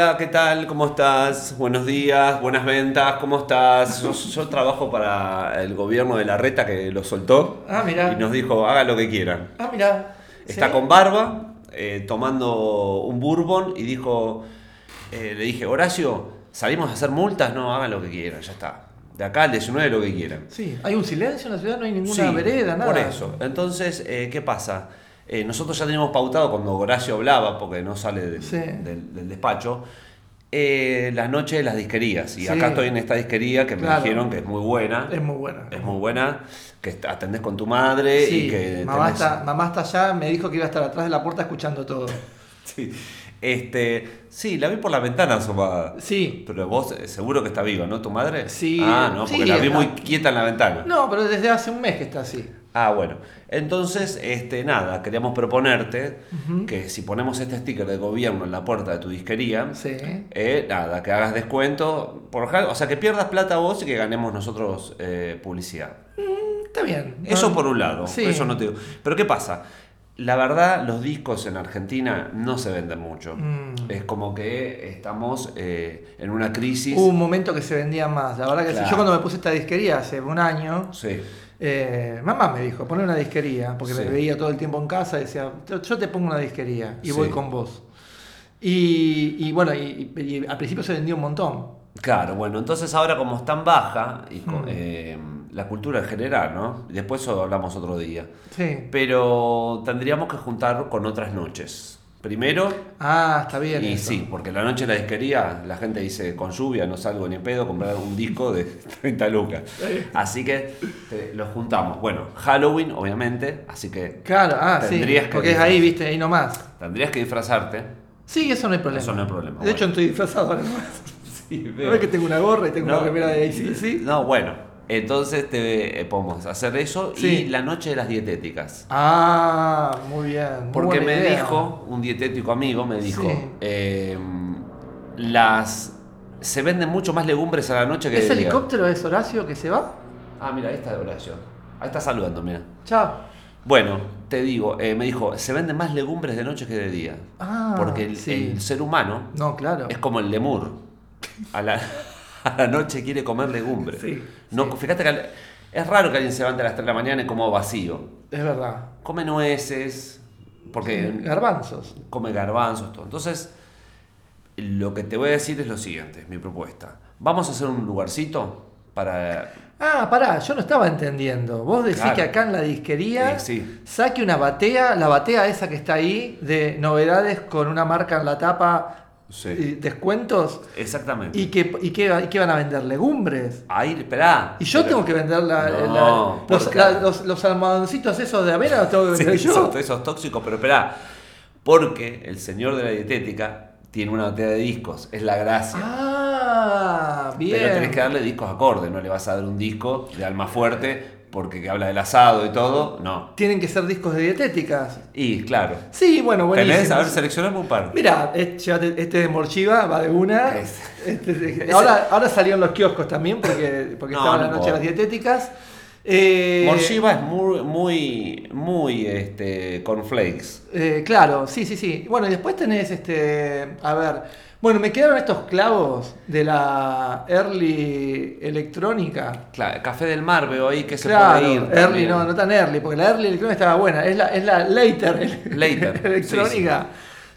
Hola, ¿qué tal? ¿Cómo estás? Buenos días, buenas ventas, ¿cómo estás? Yo, yo trabajo para el gobierno de la reta que lo soltó Ah, mirá. y nos dijo, haga lo que quieran. Ah, mira. Está con barba, eh, tomando un bourbon y dijo, eh, le dije, Horacio, ¿salimos a hacer multas? No, hagan lo que quieran, ya está. De acá al 19 lo que quieran. Sí, hay un silencio en la ciudad, no hay ninguna Sí, vereda, nada. Por eso. Entonces, eh, ¿qué pasa? Eh, nosotros ya teníamos pautado cuando Horacio hablaba, porque no sale del, Sí. del- del despacho, eh, las noches de las disquerías. Y Sí. acá estoy en esta disquería que me Claro. dijeron que es muy buena. Es muy buena. Es muy buena, que atendés con tu madre Sí, y que mamá, tenés- está, mamá está allá, me dijo que iba a estar atrás de la puerta escuchando todo. Sí. Este, sí, la vi por la ventana asomada. Sí. Pero vos eh, seguro que está viva, ¿no? ¿Tu madre? Sí, Ah, no, porque sí, la vi está- muy quieta en la ventana. No, pero desde hace un mes que está así. Ah, bueno. Entonces, este, nada, queríamos proponerte que si ponemos este sticker de gobierno en la puerta de tu disquería, Sí. eh, nada, que hagas descuento, por, o sea, que pierdas plata vos y que ganemos nosotros eh, publicidad. Está bien. Eso No- por un lado, Sí. eso no te digo. Pero ¿qué pasa? La verdad, los discos en Argentina no se venden mucho. Mm. Es como que estamos eh, en una crisis. Hubo un momento que se vendía más. La verdad que sí. Yo cuando me puse esta disquería hace un año, Sí. Eh, mamá me dijo, poner una disquería, porque Sí. me veía todo el tiempo en casa y decía, yo te pongo una disquería y Sí. voy con vos. Y, y bueno, y, al principio se vendió un montón. Claro, bueno, entonces ahora como es tan baja, y con, Mm. eh, la cultura en general, ¿no? Después eso hablamos otro día. Sí. Pero tendríamos que juntar con otras noches. Primero, Ah, está bien. y eso. sí, porque la noche de la disquería, la gente dice, con lluvia no salgo ni en pedo, comprar un disco de 30 lucas. Así que eh, los juntamos. Bueno, Halloween, obviamente, así que Claro, ah, sí. Tendrías que Porque es ahí, viste, ahí nomás. tendrías que disfrazarte. Sí, eso no hay problema. Eso no hay problema, De hecho, bueno. estoy disfrazado nomás. Sí, ¿No ves que tengo una gorra y tengo una remera de ACDC? No, bueno, entonces te, eh, podemos hacer eso y la noche de las dietéticas. Ah, muy bien. muy Porque me idea. dijo, un dietético amigo me dijo, Sí. eh, las se venden mucho más legumbres a la noche que ¿Ese de día. helicóptero es Horacio que se va? Ah, mira, ahí está Horacio. Ahí está saludando, mira. Chao. Bueno, te digo, eh, me dijo, se venden más legumbres de noche que de día. Ah, porque el, sí. el ser humano No, claro. es como el lemur. A la, a la noche quiere comer legumbres. Sí, no, sí. Fíjate que es raro que alguien se levante a las 3 de la mañana y como vacío. Es verdad. Come nueces, porque Garbanzos. come garbanzos, todo. Entonces, lo que te voy a decir es lo siguiente, mi propuesta. Vamos a hacer un lugarcito para... Ah, pará, yo no estaba entendiendo. Vos decís Claro. que acá en la disquería Eh, sí. saque una batea, la batea esa que está ahí, de novedades con una marca en la tapa, Sí. y descuentos, Exactamente. y que, y, que, y que van a vender legumbres. Ahí, esperá. Y yo Pero- tengo que vender la- No, la- los, la- los, los almohadoncitos esos de avena, los tengo que Sí, vender yo. son esos tóxicos, pero esperá. Porque el señor de la dietética tiene una botella de discos, es la gracia. Ah, bien. Pero tenés que darle discos acordes, no le vas a dar un disco de alma fuerte porque que habla del asado y todo, no. Tienen que ser discos de dietéticas. Y claro, Sí, bueno, buenísimo. tenés, a ver, seleccioname un par. Mira, este, este de Morchiva va de una. Es- Este ahora, ahora salió en los kioscos también porque, porque No, estaba no la noche de las dietéticas. Eh, Morshiva es muy, muy, muy, este, cornflakes. eh, claro, sí, sí, sí. Bueno, y después tenés este. A ver. Bueno, me quedaron estos clavos de la Early Electrónica. Claro, Café del Mar veo ahí que se puede ir. Early también. no, no tan Early, porque la Early Electrónica estaba buena. Es la, es la Later, Later, Electrónica.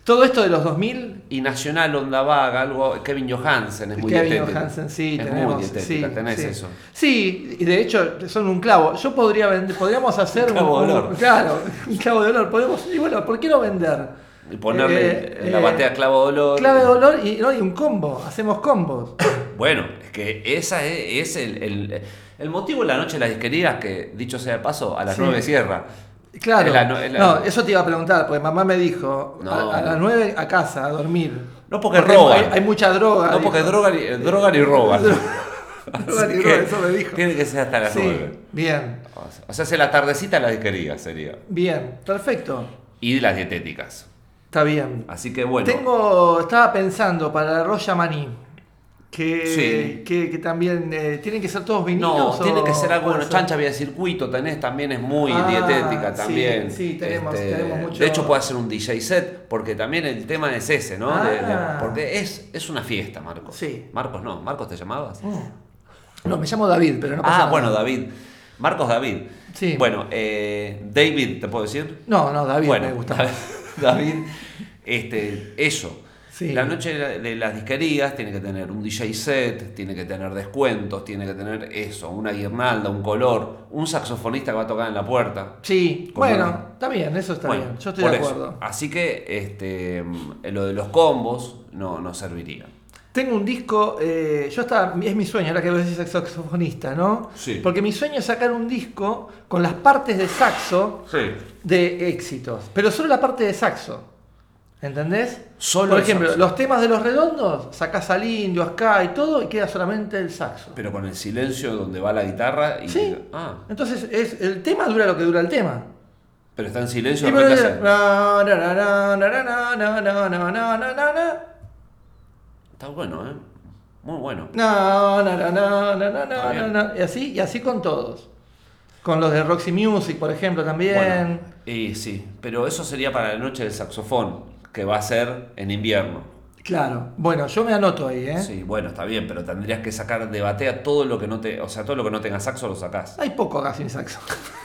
Todo esto de los 2000 Y Nacional Onda Vaga, algo, Kevin Johansen es muy Kevin dietética. Johansen, sí, es tenemos. muy dietética, sí, tenés eso. Sí, y de hecho son un clavo. Yo podría vender, podríamos hacer Un clavo de olor. claro, un clavo de olor. Podemos, y bueno, ¿por qué no vender? Y ponerle Eh, la eh, batea clavo de olor. Clave de olor y, no, y un combo. Hacemos combos. Bueno, es que esa es, es el, el- el motivo de la noche de las disquerías, que dicho sea de paso, a las Sí. 9 cierra. Claro. Es la no- es la- No, eso te iba a preguntar, porque mamá me dijo No. a, a las 9 a casa, a dormir. No porque, Porque roban. hay, hay mucha droga. no porque drogan y, drogan y roban. Drogan y que eso me dijo. Tiene que ser hasta las Sí, 9. bien, O sea, hace la tardecita de las disquerías sería. bien, perfecto. Y las dietéticas. Está bien. Así que bueno. Tengo, estaba pensando para la Roya Maní. que, Sí. que, que también eh, tienen que ser todos No, vinilos. tiene o que ser algo, bueno, chancha vía circuito, tenés también, es muy Ah, dietética también. Este, sí, tenemos- tenemos mucho- De hecho puede hacer un DJ set, porque también el tema es ese, ¿no? De- de- Ah. porque es, es una fiesta, Marcos. Sí. Marcos no, Marcos te llamabas. No, me llamo David, pero no pasa ah, nada. bueno, David. Marcos David. Sí. Bueno, eh, David, ¿te puedo decir? No, no, David bueno, me gusta. David, David, este, eso. Sí. La noche de la- de las disquerías tiene que tener un DJ set, tiene que tener descuentos, tiene que tener eso, una guirnalda, un color, un saxofonista que va a tocar en la puerta. Sí, bueno, está bien, eso está Bueno, bien. Yo estoy de eso. acuerdo. Así que este, lo de los combos no, no serviría. Tengo un disco, eh, yo estaba, es mi sueño, ahora que vos decís saxofonista, ¿no? Sí. Porque mi sueño es sacar un disco con las partes de saxo Sí. de éxitos, pero solo la parte de saxo. ¿Entendés? Solo Por el ejemplo, saxo. los temas de los redondos, sacás al indio, acá y todo, y queda solamente el saxo. Pero con el silencio donde va la guitarra y. Sí. Ah, Entonces es, el tema dura lo que dura el tema. pero está en silencio pero- Está bueno, ¿eh? Muy bueno. Na, na, na, na, Está na, bien. na, Y así, y así con todos. Con los de Roxy Music, por ejemplo, también. Bueno, y sí, pero eso sería para la noche del saxofón, que va a ser en invierno. Claro. Bueno, yo me anoto ahí, ¿eh? Sí, bueno, está bien, pero tendrías que sacar de batea todo lo que no te, o sea, todo lo que no tenga saxo lo sacás. Hay poco acá sin saxo.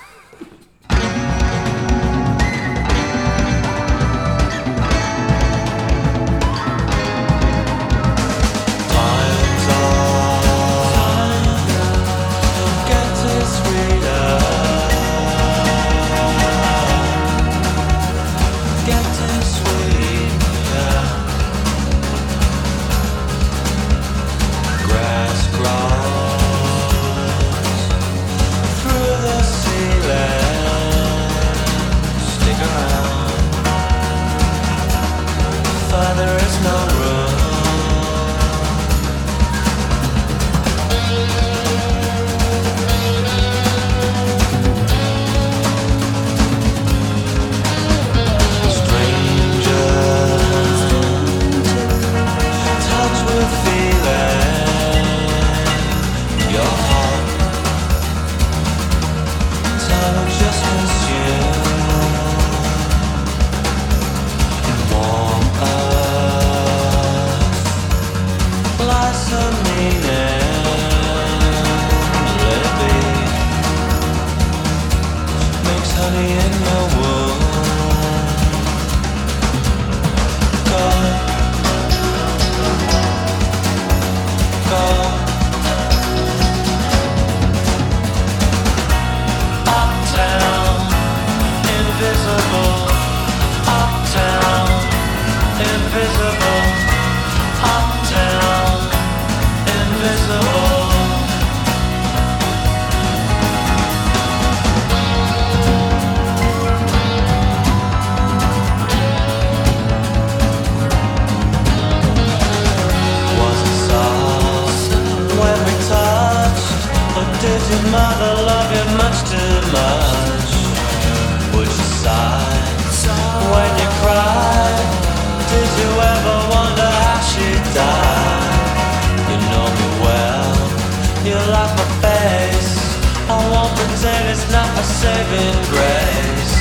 saving grace.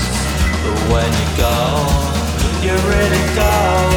But when you go, you really go.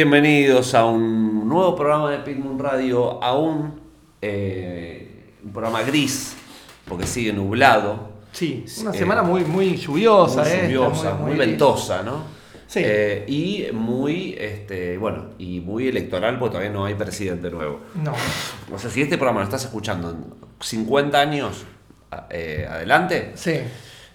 Bienvenidos a un nuevo programa de Pink Moon Radio, a un, eh, un programa gris, porque sigue nublado, Sí, una Eh, semana muy, muy lluviosa, muy esta, lluviosa, muy, muy- ventosa, ¿no? Sí. Eh, y muy, este, bueno, y muy electoral porque todavía no hay presidente nuevo. No. O sea, si este programa lo estás escuchando en 50 años eh, adelante, Sí.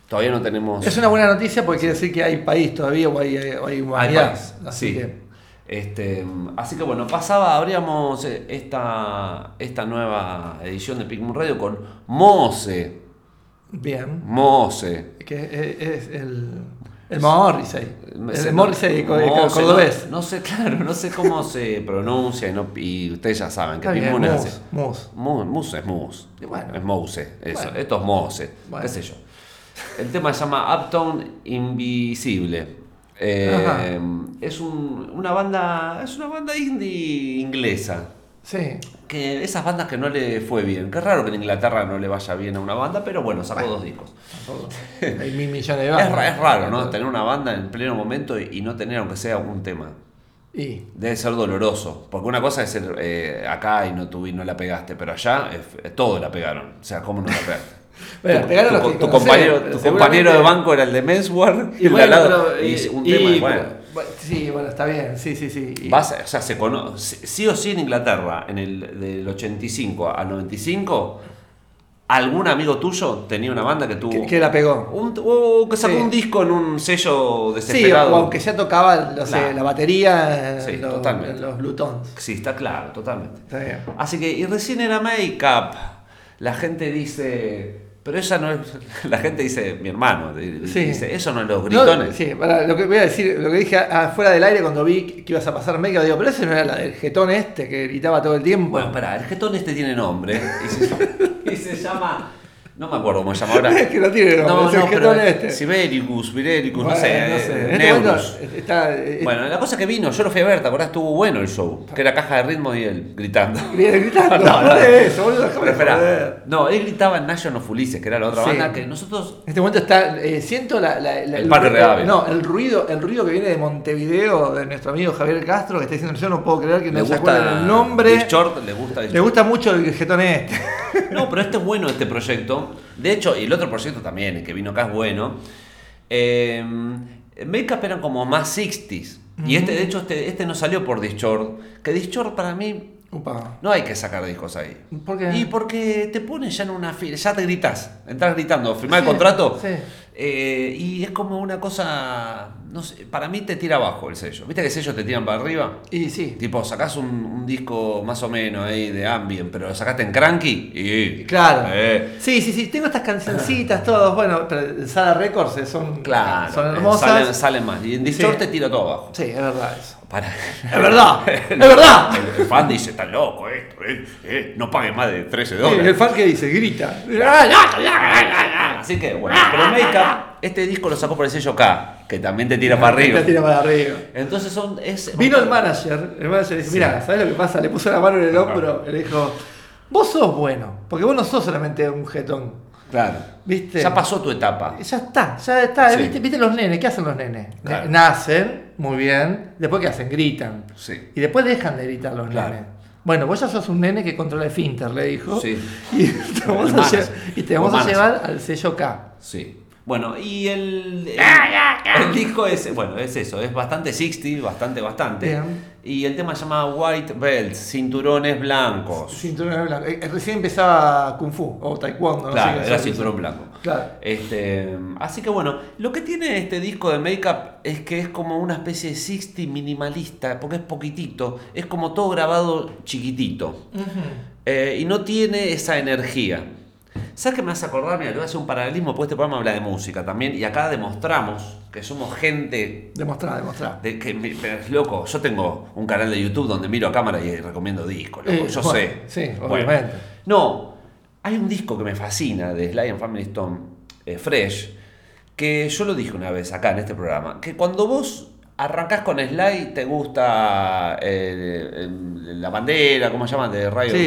todavía no tenemos... Es una buena noticia porque quiere decir que hay país todavía o hay, hay Hay humanidad. país, Así sí. que. Este, así que bueno, pasaba, abríamos eh, esta, esta nueva edición de Pink Moon Radio con Mose. Bien. Mose. Que es, es el. El Morrissey. Se- El Morrissey co- Mose, cordobés. No, no sé, claro, no sé cómo se pronuncia y, no- y ustedes ya saben que Está Pink bien, Moon es así. mus. Mu- Muse es Muse. Y bueno. es Mose. Eso. Bueno. Esto es Mose. Bueno. Qué sé yo. El tema se llama Uptown Invisible. Eh, Ajá. es un- una banda. Es una banda indie inglesa. Sí. Que esas bandas que no le fue bien. Qué raro que en Inglaterra no le vaya bien a una banda, pero bueno, sacó dos discos. Hay mil millones de Es, bandas. es raro, ¿no? Tener una banda en pleno momento y, y no tener aunque sea un tema. Y. Debe ser doloroso. Porque una cosa es ser eh, acá y no, tuvi- no la pegaste, pero allá eh, todo la pegaron. O sea, ¿cómo no la pegaste? Bueno, tu, que compañero, tu compañero de banco era el de Menswear y, bueno, pero, y y- un tema. y bueno, sí, bueno, está bien. Sí, sí, sí. Vas, o sea, se cono- sí sí o sí en Inglaterra, en el del 85 al 95, algún amigo tuyo tenía una banda que tuvo. que, que la pegó. un- o que sacó Sí. un disco en un sello Sí, desesperado. o aunque ya tocaba no sé, Claro. la batería en Sí, los, totalmente. en los Blue Tones. Sí, está claro, totalmente. Está bien. Así que, y recién era Make-up, la gente dice, pero esa no es, la gente dice, mi hermano, Sí. dice, eso no es los No, gritones. sí, para, lo que voy a decir, lo que dije afuera del aire cuando vi que ibas a pasar Mega, digo, pero ese no era la del jetón este que gritaba todo el tiempo. Bueno, espera, el jetón este tiene nombre y se, y se llama, no me acuerdo cómo se llama ahora. Es que no tiene nombre, es el jetón pero este. Sibericus, Virericus, Bueno, no sé, no eh, sé. En este Neurus. momento está, eh, Bueno, la cosa que vino, yo lo fui a ver, ¿te acordás? Estuvo bueno el show, que era caja de ritmo y él gritando. gritando, No, no. no, de eso, boludo, Pero espera, no, él gritaba en Nation of Ulysses, que era la otra Sí. banda que nosotros En este momento está, eh, siento la, la- la- El padre Reave. No, el ruido, el ruido que viene de Montevideo de nuestro amigo Javier Castro que está diciendo yo no puedo creer que le no se acuerden el nombre. Short, le gusta Le gusta mucho el jetón este. No, pero este es bueno este proyecto. De hecho, y el otro proyecto también, el que vino acá es bueno. Eh, Makeup eran como más 60s. Y este, de hecho, este, este no salió por Dischord. Que Dischord para mí no hay que sacar discos ahí. ¿Por qué? Y porque te pones ya en una fila, ya te gritas, entras gritando, firmar el contrato. sí. eh, y es como una cosa, no sé, para mí te tira abajo el sello. ¿Viste que el sello te tiran para arriba? Y sí. Tipo, sacás un, un disco más o menos ahí de ambient, pero lo sacaste en cranky y. Claro. Eh, Sí, sí, sí. Tengo estas cancioncitas, todos. Bueno, pero en Sala Records son, claro. son hermosas. Salen, salen más. Y en Discord Sí. te tira todo abajo. Sí, es verdad eso. Para. Es verdad, es verdad. El, el fan dice, está loco esto, eh, eh, no pague más de 13 Sí, dólares. el fan que dice, grita. Así que bueno, pero Makeup, este disco lo sacó por el sello K, que también te tira para arriba. Te tira para arriba. Entonces son. Es, Vino el manager, el manager dice, mira, ¿sabes lo que pasa? Le puso la mano en el hombro y le dijo, vos sos bueno, porque vos no sos solamente un jetón. Claro. ¿Viste? Ya pasó tu etapa. Ya está, ya está. Sí. ¿Viste, viste los nenes? ¿Qué hacen los nenes? Claro. Nacen, muy bien. Después, ¿qué hacen? Gritan. Sí. Y después dejan de gritar los Claro. nenes. Bueno, vos ya sos un nene que controla el finter, le dijo. Sí. Y te vamos, a, manager. lle- y te vamos O a manager. llevar al sello K. Sí. Bueno, y el, el, el disco es, bueno, es eso, es bastante 60, bastante, bastante. Bien. Y el tema se llama White Belts, cinturones blancos. Cinturón blanco. Eh, recién empezaba Kung Fu o Taekwondo. no Claro, sé qué era cinturón blanco. Claro. Este, así que bueno, lo que tiene este disco de Makeup es que es como una especie de 60 minimalista, porque es poquitito, es como todo grabado chiquitito. Eh, y no tiene esa energía. ¿Sabes qué me hace acordar? Mira, te voy a hacer un paralelismo, porque este programa habla de música también, y acá demostramos que somos gente Demostrá, demostrá. de que, pero es loco, yo tengo un canal de YouTube donde miro a cámara y recomiendo discos, loco, Eh, yo bueno, sé. sí, Bueno, obviamente. no, hay un disco que me fascina de Sly and Family Stone, eh, Fresh, que yo lo dije una vez acá en este programa, que cuando vos arrancás con Sly te gusta eh, el- la bandera, ¿cómo se llama? De Radio Sí.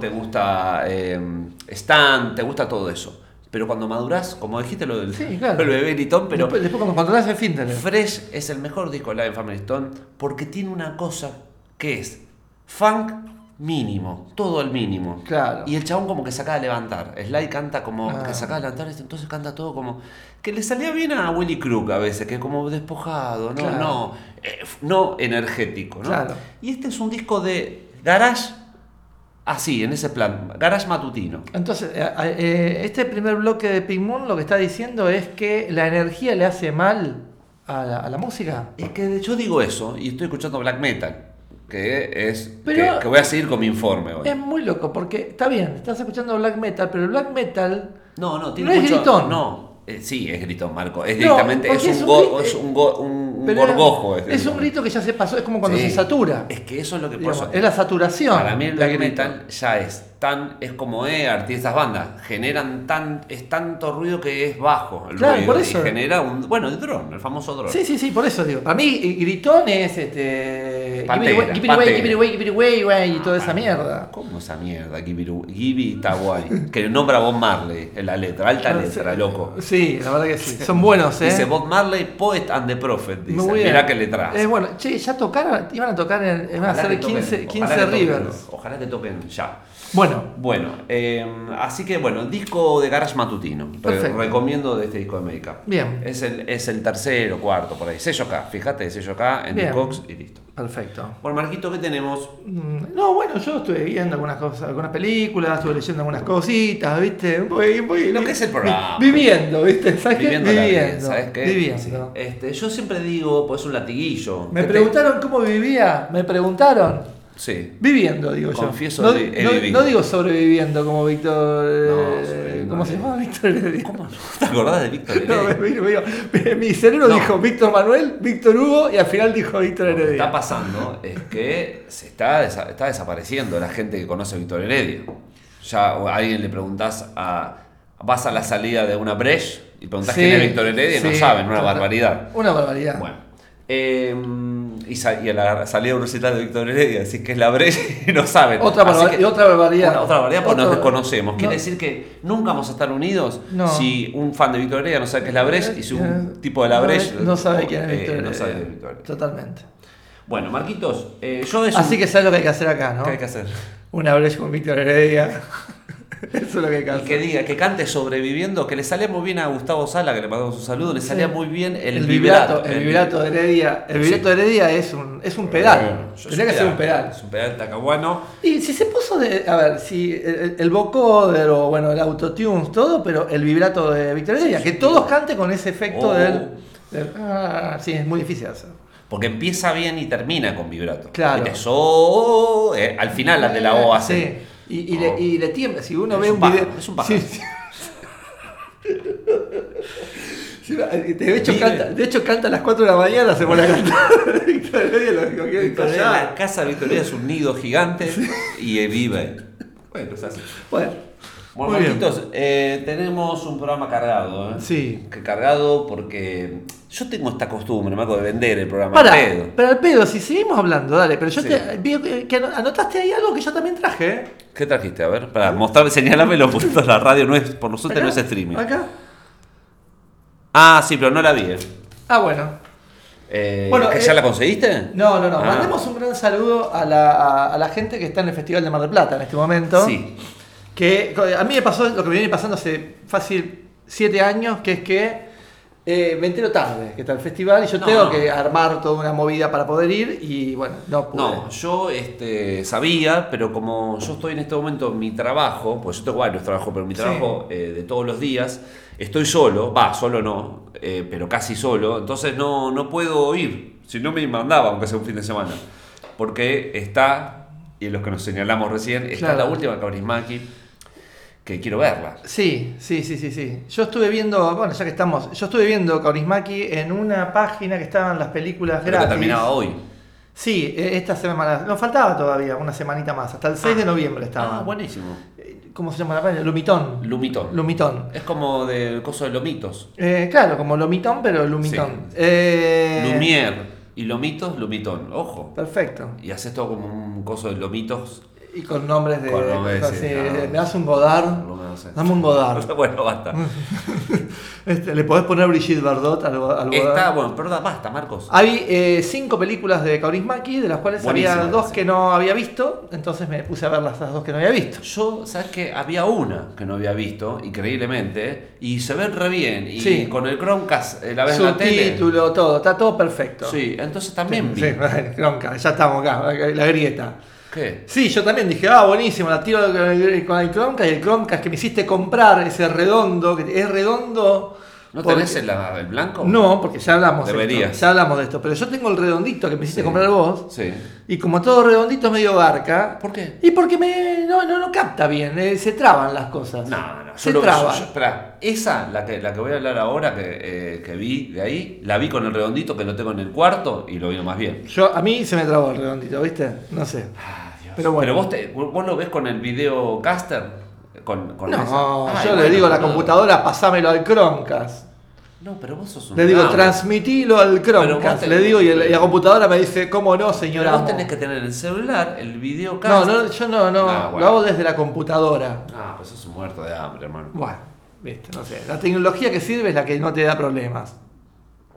Te gusta eh, Stan, te gusta todo eso. pero cuando madurás, como dijiste lo del Sí, claro. el bebé pero después, después cuando controlás el fin. Fresh es el mejor disco de Live Family Stone porque tiene una cosa que es funk mínimo, todo el mínimo. Claro. Y el chabón como que se acaba de levantar. Sly canta como Ah. que se acaba de levantar, entonces canta todo como que le salía bien a Willy Crook a veces, que es como despojado, no, Claro. no, eh, no energético, ¿no? Claro. Y este es un disco de garage así, en ese plan, garage matutino. Entonces, eh, eh, este primer bloque de Pink Moon lo que está diciendo es que la energía le hace mal a la, a la música. Es que yo digo eso y estoy escuchando black metal, que es Pero- que, que voy a seguir con mi informe hoy. Es muy loco porque está bien, estás escuchando black metal, pero el black metal No, no, tiene No es gritón. No, eh, sí, es gritón, Marco. Es No, directamente, es un, es un go- gri- es un, go- un- un pero gorgojo. es, es un grito que ya se pasó, es como cuando Sí. se satura. Es que eso es lo que eso- es la saturación. Para mí el black grito. metal ya es tan, es como eh, artistas bandas, generan tan, es tanto ruido que es bajo el Claro, ruido por eso. y genera un, bueno, el dron, el famoso dron. Sí, sí, sí, por eso digo. Para mí, eh, gritón es este. Pantera, give it away, give it away, give it away, give it away, güey, y toda esa mierda. ¿Cómo esa mierda? Gibi Gibi Tawai. Que nombra a Bob Marley en la letra, alta letra, loco. Sí, la verdad que sí. Son buenos, ¿eh? Dice Bob Marley, Poet and the Prophet. Dice. Mirá que letras. Eh, bueno, che, ya tocaron, iban a tocar en. Iban a hacer 15, 15 Rivers. Ojalá que toquen ya. Bueno, Bueno, eh, así que bueno, disco de garage matutino. Perfecto. recomiendo de este disco de Make Bien. Es el, es el tercero, cuarto, por ahí. Sello acá, fíjate, sello acá, en. Discogs y listo. perfecto. Bueno, Marquito, ¿qué tenemos? Mm, No, bueno, yo estuve viendo algunas cosas, algunas películas, estuve leyendo algunas cositas, ¿viste? Un poco- Lo que es el programa. vi- Viviendo, ¿viste? ¿Sabes qué? Viviendo vida, Viviendo. ¿sabes qué? Viviendo. Sí. Este, yo siempre digo, pues un latiguillo. Me te- preguntaron cómo vivía, me preguntaron. Sí. Viviendo, digo Confieso yo. No, he no- vivido. no digo sobreviviendo como Víctor. No, eh, ¿Cómo no. se llama Víctor Heredia? ¿Cómo no? ¿Te acordás de Víctor No, Heredia? me- mi cerebro No. dijo Víctor Manuel, Víctor Hugo y al final dijo Víctor Lo que Heredia. está pasando es que se está, está desapareciendo la gente que conoce a Víctor Heredia. Ya a alguien le preguntás a. Vas a la salida de una Breche y preguntás Sí, quién es Víctor Heredia y no saben, una barbaridad. Una barbaridad. Bueno. Eh, y, sa- y a la salida de un recital de Víctor Heredia decís que es la Breche y no saben. Otra, Así que- otra barbaridad. Una- otra barbaridad porque nos desconocemos. Quiere decir que nunca vamos a estar unidos No. si un fan de Víctor Heredia no sabe qué es la Breche y si un Eh, tipo de la no, Breche no sabe quién es eh, Víctor no sabe de Víctor Heredia. Totalmente. Bueno, Marquitos, eh, yo es Así un- que sabes lo que hay que hacer acá, ¿no? ¿Qué hay que hacer? Una brecha con Víctor Heredia. Eso es lo que que Y que diga, que cante sobreviviendo, que le salía muy bien a Gustavo Sala, que le mandamos un saludo, le salía muy bien el, el vibrato. vibrato, el vibrato de Heredia. El vibrato de Heredia es un, es un pedal. Yo Tendría que ser un pedal. Es un pedal tacahuano. Y si se puso de. A ver, si el, el vocoder o bueno, el autotune, todo, pero el vibrato de Víctor Heredia. Que todos canten con ese efecto Oh. del, del- Ah, sí, es muy difícil hacer. Porque empieza bien y termina con vibrato. Claro. Viste, so, eh, al final las de la O hacen. Sí. Y, y, le, y le tiembla. Si uno Es ve un un, video. es un pájaro. Sí, sí. Sí, de, hecho, canta, de hecho, canta a las 4 de la mañana, se pone a cantar. La casa de Víctor Heredia es un nido gigante y vive. Bueno, es así. Bueno, Bueno, Muy. Marquitos, eh, tenemos un programa cargado. ¿eh? Sí. Que cargado porque yo tengo esta costumbre, Marco, de vender el programa Para, al pedo. pero al pedo, si seguimos hablando, dale, pero yo Sí. te vi que- que anotaste ahí algo que yo también traje, ¿eh? ¿Qué trajiste? A ver, para mostrarme, señalámelo, porque la radio no es, por nosotros no es streaming. Acá. Ah, sí, pero no la vi. eh. Ah, bueno. Eh, Bueno, ¿que eh, ¿Ya la conseguiste? No, no, no. Ah. Mandemos un gran saludo a la, a, a la gente que está en el Festival de Mar del Plata en este momento. Sí. Que a mí me pasó lo que me viene pasando hace fácil siete años, que es que eh, me entero tarde que está el festival y yo No. tengo que armar toda una movida para poder ir y bueno, no pude. No, yo este, sabía, pero como yo estoy en este momento en mi trabajo, pues yo tengo varios trabajos, pero mi Sí. trabajo eh, de todos los días, estoy solo, va, solo no, eh, pero casi solo, entonces no, no puedo ir, si no me mandaba, aunque sea un fin de semana, porque está, y los que nos señalamos recién, está Claro. la última Kaurismäki, que quiero verla. Sí, sí, sí, sí, sí. Yo estuve viendo, bueno, ya que estamos, yo estuve viendo Kaurismäki en una página que estaban las películas Creo que gratis. terminaba hoy. Sí, eh, esta semana, nos faltaba todavía una semanita más, hasta el 6 de noviembre estaba. Ah, buenísimo. Eh, ¿Cómo se llama la página? Lumitón. Lumitón. Lumitón. Es como del coso de Lomitos. Eh, claro, como Lomitón, pero Lumitón. Sí. Eh, Lumière y Lomitos, Lumitón. Ojo. Perfecto. Y haces todo como un coso de Lomitos. Y con nombres de. Con nombres, así, sí, no. Me das un Godard. No sé. Dame un Godard. bueno, basta. Este, ¿Le podés poner Brigitte Bardot al, al Está, Godard? bueno, pero da- basta, Marcos. Hay eh, cinco películas de Kaurismäki, de las cuales había Buenísimas, dos sí. que no había visto, entonces me puse a ver las, dos que no había visto. Yo, ¿sabes qué? Había una que no había visto, increíblemente, y se ve re bien. Y Sí. con el Chromecast eh, la ves en la tele. Subtítulo, todo, está todo perfecto. Sí, entonces también vi. Sí, Chromecast, ya estamos acá, la grieta. ¿Qué? Sí, yo también dije, ah, buenísimo, la tiro con el, con el Chromecast y el Chromecast que me hiciste comprar, ese redondo, que es redondo. ¿No porque- tenés el, el blanco? No, porque ya hablamos de Deberías. esto. Ya hablamos de esto, pero yo tengo el redondito que me hiciste Sí. comprar vos. Sí. Y como todo redondito es medio barca. ¿Por qué? Y porque me, no, no, no capta bien, eh, se traban las cosas. No, no, Se yo lo- traban. yo- esperá, esa, la que, la que voy a hablar ahora, que, eh, que vi de ahí, la vi con el redondito que lo tengo en el cuarto y lo vino más bien. Yo, a mí se me trabó el redondito, ¿viste? No sé. Pero bueno. Pero vos, te- vos lo ves con el video caster. Con, con no, esa? Ay, yo le bueno, digo a la computadora, pasámelo al Chromecast. No, pero vos sos un. Le digo, gamo. transmitilo al Pero vos Chromecast. tenés- Le digo y, el- y la computadora me dice, ¿cómo no, Pero señora? vos amo?". tenés que tener en el celular el video No, no, yo no, no, Ah, lo hago desde la computadora. Ah, pues sos un muerto de hambre, hermano. Bueno, viste, no sé. La tecnología que sirve es la que no te da problemas.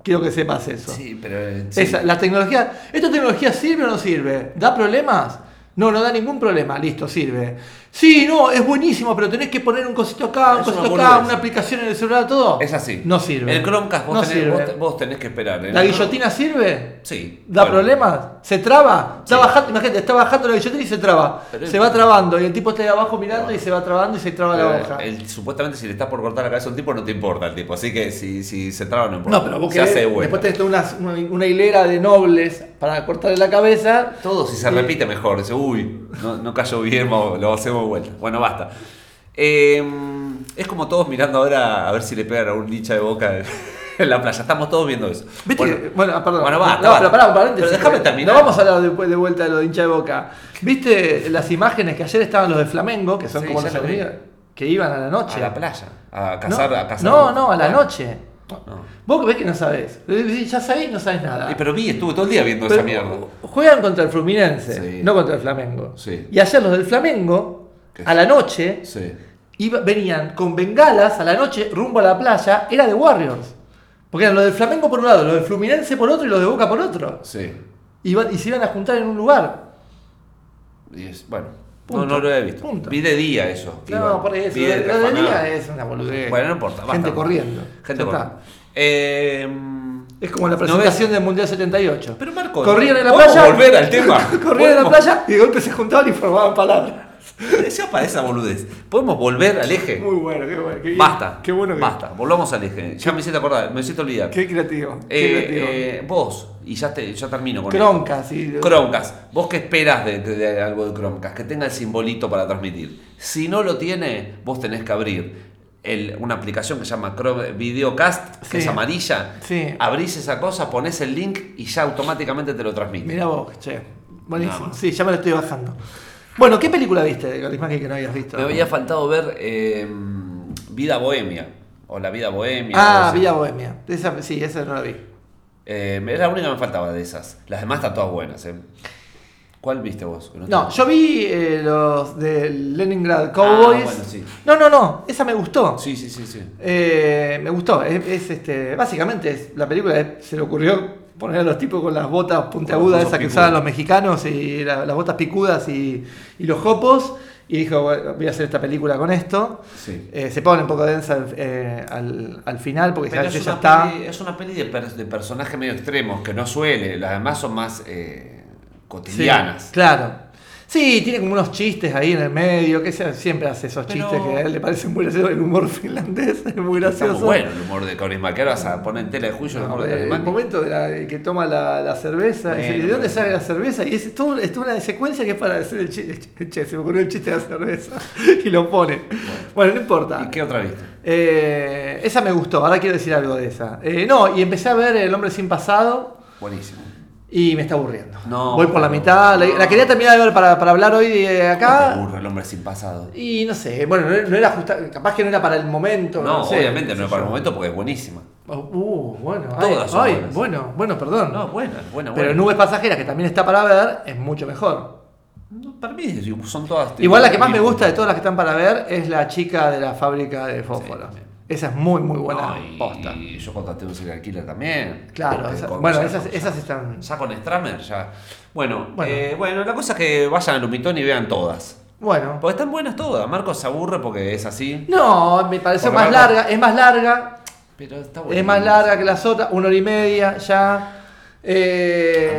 Quiero que sepas eso. Sí, pero. eh, sí. Esa, la tecnología, ¿esta tecnología sirve o no sirve? ¿Da problemas? No, no da ningún problema, listo, sirve. Sí, no, es buenísimo, pero tenés que poner un cosito acá, un Es una cosito acá, una aplicación en el celular, todo. Es así. No sirve. El Chromecast vos, No tenés, sirve. vos, vos tenés que esperar. ¿eh? ¿La guillotina sirve? Sí. ¿Da bueno. problemas? ¿Se traba? Está Sí. bajando, imagínate, está bajando la guillotina y se traba. Pero se va trabando y el tipo está ahí abajo mirando y se va trabando y se traba la Eh, hoja. el- supuestamente si le estás por cortar la cabeza a un tipo no te importa el tipo, así que si, si se traba no importa. No, pero vos se querés- hace vuelta. después tenés una, una, una hilera de nobles para cortarle la cabeza. Todo si se repite mejor. Dice, uy, no, no cayó bien, lo hacemos vuelta. Bueno, basta. Eh, es como todos mirando ahora a ver si le pegan a un hincha de boca en, la playa. Estamos todos viendo eso. ¿Viste? Bueno, que- Bueno, ah, perdón. Bueno, basta, no, basta. pero pará, un paréntesis. Pero déjame terminar. No vamos a hablar después de vuelta de lo de hincha de boca. ¿Viste las imágenes que ayer estaban los de Flamengo, que son Sí, como los amigos, que iban a la noche? a la playa, a no, cazar. a cazar no, no, a la noche. No. Vos ves que no sabés. Ya sabés, no sabés nada. Pero vi, estuve todo el día viendo Pero esa mierda. Juegan contra el Fluminense, Sí. no contra el Flamengo. Sí. Y ayer los del Flamengo. A la noche, Sí. iba- venían con bengalas a la noche rumbo a la playa, era de Warriors. Porque eran los del Flamengo por un lado, los del Fluminense por otro y los de Boca por otro. Sí. Iban- y se iban a juntar en un lugar. Y es, bueno, Punto. no, no lo he visto. Punto. Vi de día eso. No, Iba- por eso. vi de Lo tajonadas. día es una boludez. Bueno, no importa. basta. Gente corriendo. Gente corriendo. está. Eh, Es como la presentación del Mundial 78. Pero Marco, corrían en la ¿podemos playa. volver al tema? corrían en la ¿Podemos? playa y de golpe se juntaban y formaban palabras. Ya para esa boludez. ¿Podemos volver al eje? Muy bueno, qué bueno. Qué. Basta. Qué bueno que. Basta. Volvamos al eje. Ya me hiciste acordar, me hiciste olvidar. Qué creativo. Qué Eh, creativo. eh, vos, y ya, te, ya termino con Croncas, sí. Chromecast. ¿Vos qué esperas de, de- de algo de Chromecast? Que tenga el simbolito para transmitir. Si no lo tiene, vos tenés que abrir el- una aplicación que se llama Videocast, que Sí. es amarilla. Sí. Abrís esa cosa, pones el link y ya automáticamente te lo transmite. Mira vos, che. Buenísimo. Sí, ya me lo estoy bajando. Bueno, ¿qué película viste de que no habías visto? Me había faltado ver eh, Vida Bohemia. O La Vida Bohemia. Ah. Villa Bohemia. Esa, sí, esa no la vi. Eh, es la única que me faltaba de esas. Las demás están todas buenas. eh. ¿Cuál viste vos? No, yo vi eh, los de Leningrad Cowboys. Ah, bueno, sí. No, no, no. Esa me gustó. Sí, sí, sí, sí. Eh, me gustó. Es, es, este, básicamente es- la película se le ocurrió poner a los tipos con las botas puntiagudas esas que picudas. usaban los mexicanos y la- las botas picudas y, y los jopos. Y dijo, voy a hacer esta película con esto. Sí. Eh, se pone un poco densa al, eh, al, al final porque Pero ya, es ya está. peli, es una peli de, per- de personajes medio extremos que no suele. Las demás son más eh, cotidianas. Sí, claro. Sí, tiene como unos chistes ahí en el medio, que siempre hace esos Pero- chistes que a él le parecen muy graciosos. El humor finlandés es muy Está gracioso. muy bueno el humor de Kaurismäki. Que ahora vas a poner en tela de juicio el humor de el momento de la- que toma la, la cerveza, Bueno, y dice, ¿de dónde sale la cerveza? Y es, todo, es toda una secuencia que es para hacer el chiste. Che, se me ocurrió el chiste de la cerveza. y lo pone. Bueno, no importa. ¿Y qué otra viste? Eh, esa me gustó, ahora quiero decir algo de esa. Eh, no, y empecé a ver El hombre sin pasado Buenísimo. Y me está aburriendo. No, Voy por la no, mitad. La, no. la quería terminar de ver para, para hablar hoy de ¿Cómo te acá. aburre el hombre sin pasado? Y no sé, bueno, no, no era justa, capaz que no era para el momento. No, sé, obviamente no es para el momento porque es buenísima. Uh, bueno, Todas ay, son ay, bueno, bueno, perdón. No, buena, buena, Pero buena. Nubes Pasajeras, que también está para ver, es mucho mejor. No, para mí son todas. Igual la que más me gusta de todas las que están para ver es la chica de la fábrica de fósforo. Sí. Esa es muy, muy buena No, y, posta. y yo contraté un serial killer también. Claro, Porque esa- con- bueno, ya esas, esas están. Ya con Stramer, ya. Bueno, Bueno. eh, bueno, la cosa es que vayan al Lumitón y vean todas. Bueno. Porque están buenas todas. Marcos se aburre porque es así. No, me pareció Porque más larga, es más larga, Pero está bueno. es más larga que las otras, una hora y media ya. Eh,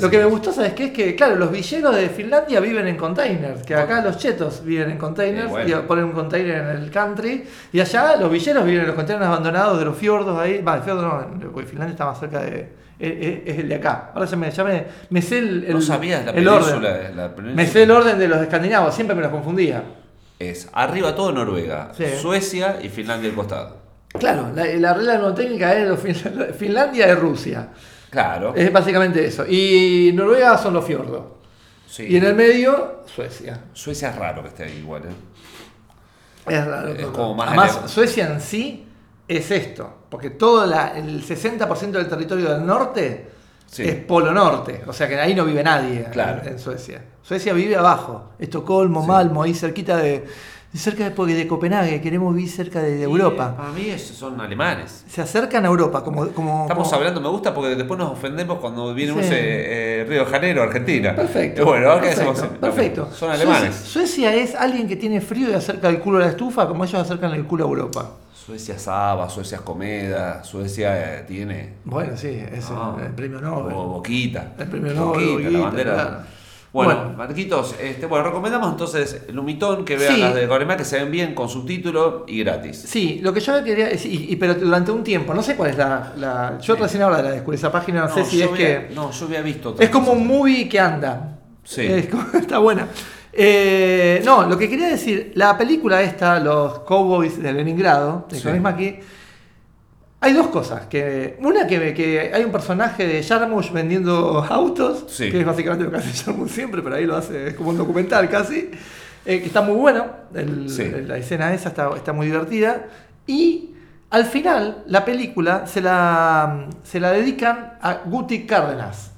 lo que me gustó, ¿sabes qué? Es que, claro, los villeros de Finlandia viven en containers, que acá los chetos viven en containers Eh, bueno. y ponen un container en el country, y allá los villeros viven en los containers abandonados de los fiordos ahí. Va, el fiordo no, porque Finlandia está más cerca de. Es, es- es el de acá. Ahora ya me, ya me, me sé el, el, No sabías la el orden. La Me sé el orden de los escandinavos, siempre me los confundía. Es arriba todo Noruega, Sí. Suecia y Finlandia al costado. Claro, la, la regla mnemotécnica es los Fin- Finlandia es Rusia. Claro. Es básicamente eso. Y Noruega son los fiordos. sí. Y en el medio, Suecia. Suecia es raro que esté ahí igual. ¿eh? Es raro. Es todo. como más Además. Suecia en sí es esto. Porque todo la- el 60% del territorio del norte Sí. es polo norte. O sea que ahí no vive nadie Claro. en, en Suecia. Suecia vive abajo. Estocolmo, Sí. Malmo, ahí cerquita de. Cerca de, porque de Copenhague, queremos vivir cerca de, Europa. Para mí esos son alemanes. Se acercan a Europa, como. como Estamos como- hablando, me gusta porque después nos ofendemos cuando viene Sí. un eh, Río de Janeiro, Argentina. Perfecto. Y bueno, ahora perfecto, hacemos. Perfecto. Son alemanes. Suecia, Suecia es alguien que tiene frío y acerca el culo a la estufa, como ellos acercan el culo a Europa. Suecia es Saba, Suecia es Comeda, Suecia eh, tiene. Bueno, sí, es el- Ah, el, premio Nobel. O Boquita. El premio Nobel, Boquita, Boquita, la bandera. claro. Bueno, Bueno. Marquitos, este, bueno, recomendamos entonces Lumitón, que vean Sí. las de Coremá, que se ven bien con subtítulo y gratis. Sí, lo que yo quería y, y- pero durante un tiempo, no sé cuál es la. la- yo Sí. recién ahora la descubrí esa página, no, sé si es había- que. No, yo había visto. Es como un movie que anda. Sí. Es está buena. Eh, no, lo que quería decir, la película esta, Los Cowboys de Leningrado, de Sí. Conis Maki, hay dos cosas. Que, una, que, que hay un personaje de Jarmusch vendiendo autos, Sí. que es básicamente lo que hace Jarmusch siempre, pero ahí lo hace, es como un documental casi, eh, que está muy bueno, el- Sí. la escena esa está, está muy divertida. Y al final, la película se la, se la dedican a Guti Cárdenas.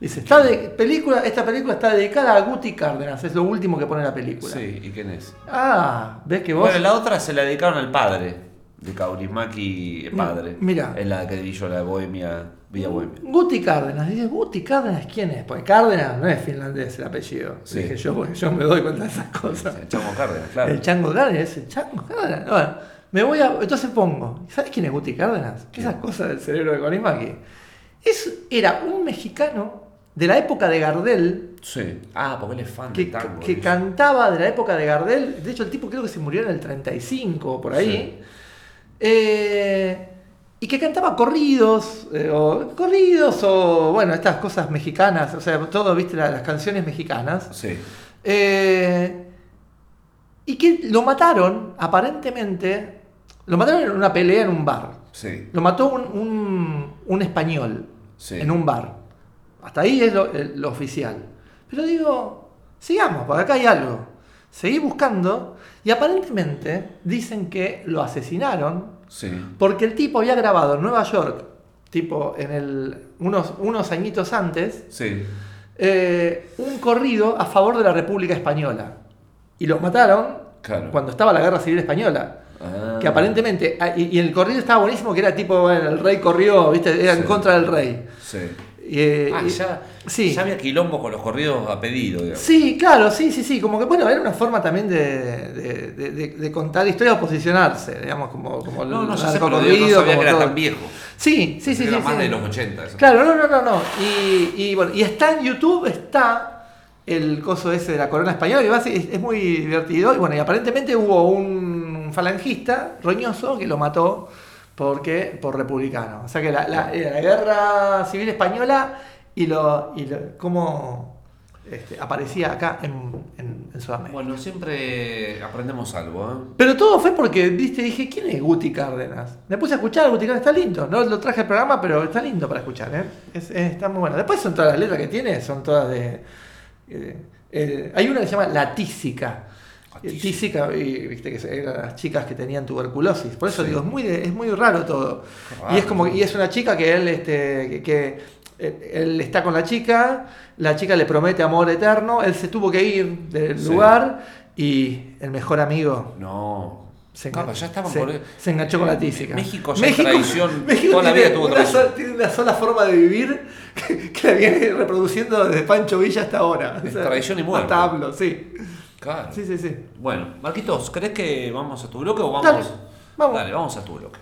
Dice, está de, película, esta película está dedicada a Guti Cárdenas, es lo último que pone la película. Sí, ¿y quién es? Ah, ves que vos... Bueno, la otra se la dedicaron al padre de Kaurismaki, padre. Mira. Es la que dirigió la de Bohemia, Villa Bohemia. Guti Cárdenas, dice, Guti Cárdenas, ¿quién es? Porque Cárdenas no es finlandés el apellido. Sí. Dije yo, porque yo me doy cuenta de esas cosas. El Chango Cárdenas, claro. El Chango Cárdenas, es el Chango Cárdenas. Bueno, me voy a. Entonces pongo. ¿Sabes quién es Guti Cárdenas? ¿Quién? Esas cosas del cerebro de Corimaki. Es, era un mexicano de la época de Gardel Sí. Ah, porque él es fan que, del tango. que cantaba de la época de Gardel. De hecho, el tipo creo que se murió en el 35 o por ahí. Eh, y que cantaba corridos, eh, o corridos, o bueno, estas cosas mexicanas, o sea, todo, viste, la- las canciones mexicanas. Sí. Eh, y que lo mataron, aparentemente, lo mataron en una pelea en un bar. Sí. Lo mató un, un- un español Sí. en un bar. Hasta ahí es lo, lo oficial. Pero digo, sigamos, porque acá hay algo. Seguí buscando y aparentemente dicen que lo asesinaron Sí. porque el tipo había grabado en Nueva York, tipo en el, unos, unos añitos antes, Sí. eh, un corrido a favor de la República Española. Y lo mataron Claro. cuando estaba la Guerra Civil Española. Ah. Que aparentemente, ah, y, y el corrido estaba buenísimo, que era tipo, el rey corrió, ¿viste? Era en contra del rey. Sí. Y, eh, Ah, ya, sí. ya había quilombo con los corridos a pedido, digamos. Sí, claro, sí, sí, sí. Como que, bueno, era una forma también de, de- de- de- de contar historias o posicionarse, digamos, como, como No, no, ya sé, no sabía que era tan viejo. Sí, sí, sí, Era sí. más sí. de los 80. eso. Claro, no, no, no, no. Y, y, bueno, y está en YouTube, está el coso ese de la corona española, que va es, es muy divertido. Y bueno, y aparentemente hubo un falangista roñoso que lo mató porque por republicano. O sea que la, la- guerra civil española y lo, y lo- cómo este, aparecía acá en, en- en Sudamérica. Bueno, siempre aprendemos algo, ¿eh? Pero todo fue porque viste, dije, ¿quién es Guti Cárdenas? Me puse a escuchar, Guti Cárdenas está lindo. No lo traje al programa, pero está lindo para escuchar, ¿eh? Es- es- está muy bueno. Después son todas las letras que tiene, son todas de. eh, hay una que se llama La Tísica. Eh, tísica. Y viste que eran las chicas que tenían tuberculosis. Por eso Sí. digo, es muy, es muy raro todo. Raro, y es como y es una chica que él, este, que, que él, él está con la chica, la chica le promete amor eterno, él se tuvo que ir del Sí. lugar y el mejor amigo No. se, engan- ya estaban se- por se enganchó con la tísica. México ya traición, toda la vida tuvo una sola- tiene una sola forma de vivir que, que la viene reproduciendo desde Pancho Villa hasta ahora. Es traición y muerte. Hasta hablo, sí. Claro. Sí, sí, sí. Bueno, Marquitos, ¿crees que vamos a tu bloque o vamos? Dale, vamos. Dale, vamos a tu bloque.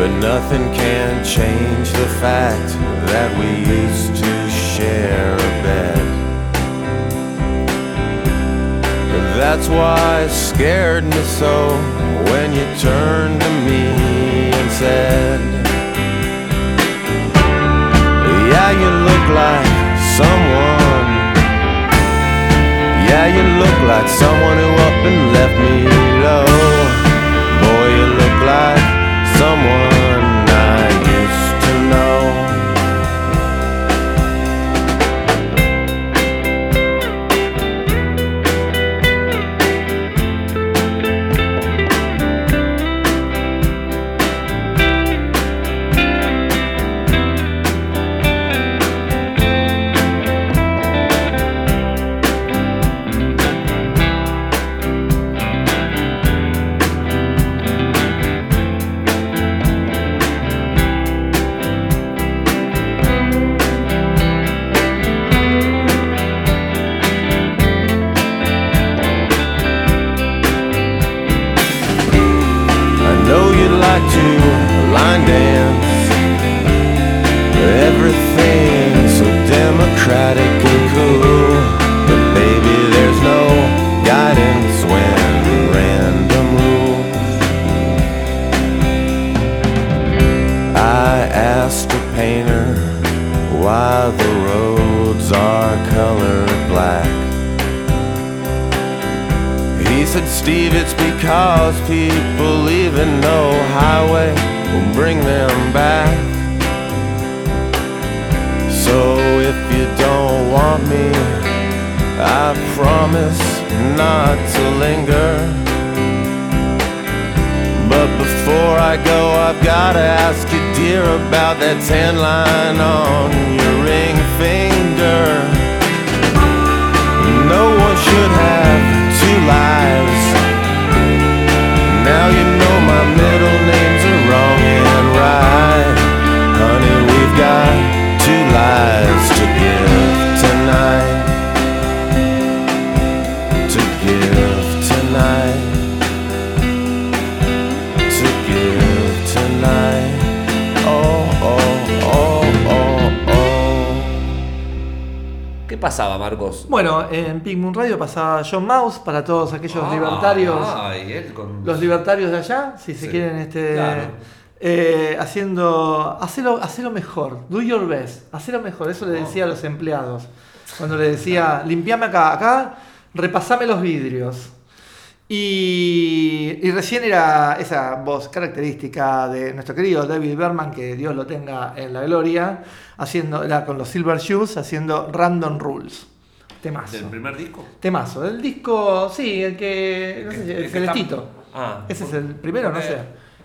But nothing can change the fact that we used to share a bed. That's why it scared me so when you turned to me and said, Yeah, you look like someone. Yeah, you look like someone who up and left me low. Boy, you look like someone pasaba, Marcos? Bueno, en Pink Moon Radio pasaba John Mouse para todos aquellos libertarios. Ay, él con... Los libertarios de allá, si se Sí, quieren, este, claro. eh, haciendo, hacelo, hacelo mejor, do your best, hacelo mejor, eso le Oh. decía a los empleados, cuando le decía, limpiame acá, acá, repasame los vidrios. Y, y recién era esa voz característica de nuestro querido David Berman, que Dios lo tenga en la gloria, haciendo, era con los Silver Shoes, haciendo Random Rules. Temazo. ¿Del primer disco? Temazo. El disco, sí, el que. No sé, El celestito. Ah, Ese es el primero, no porque sé.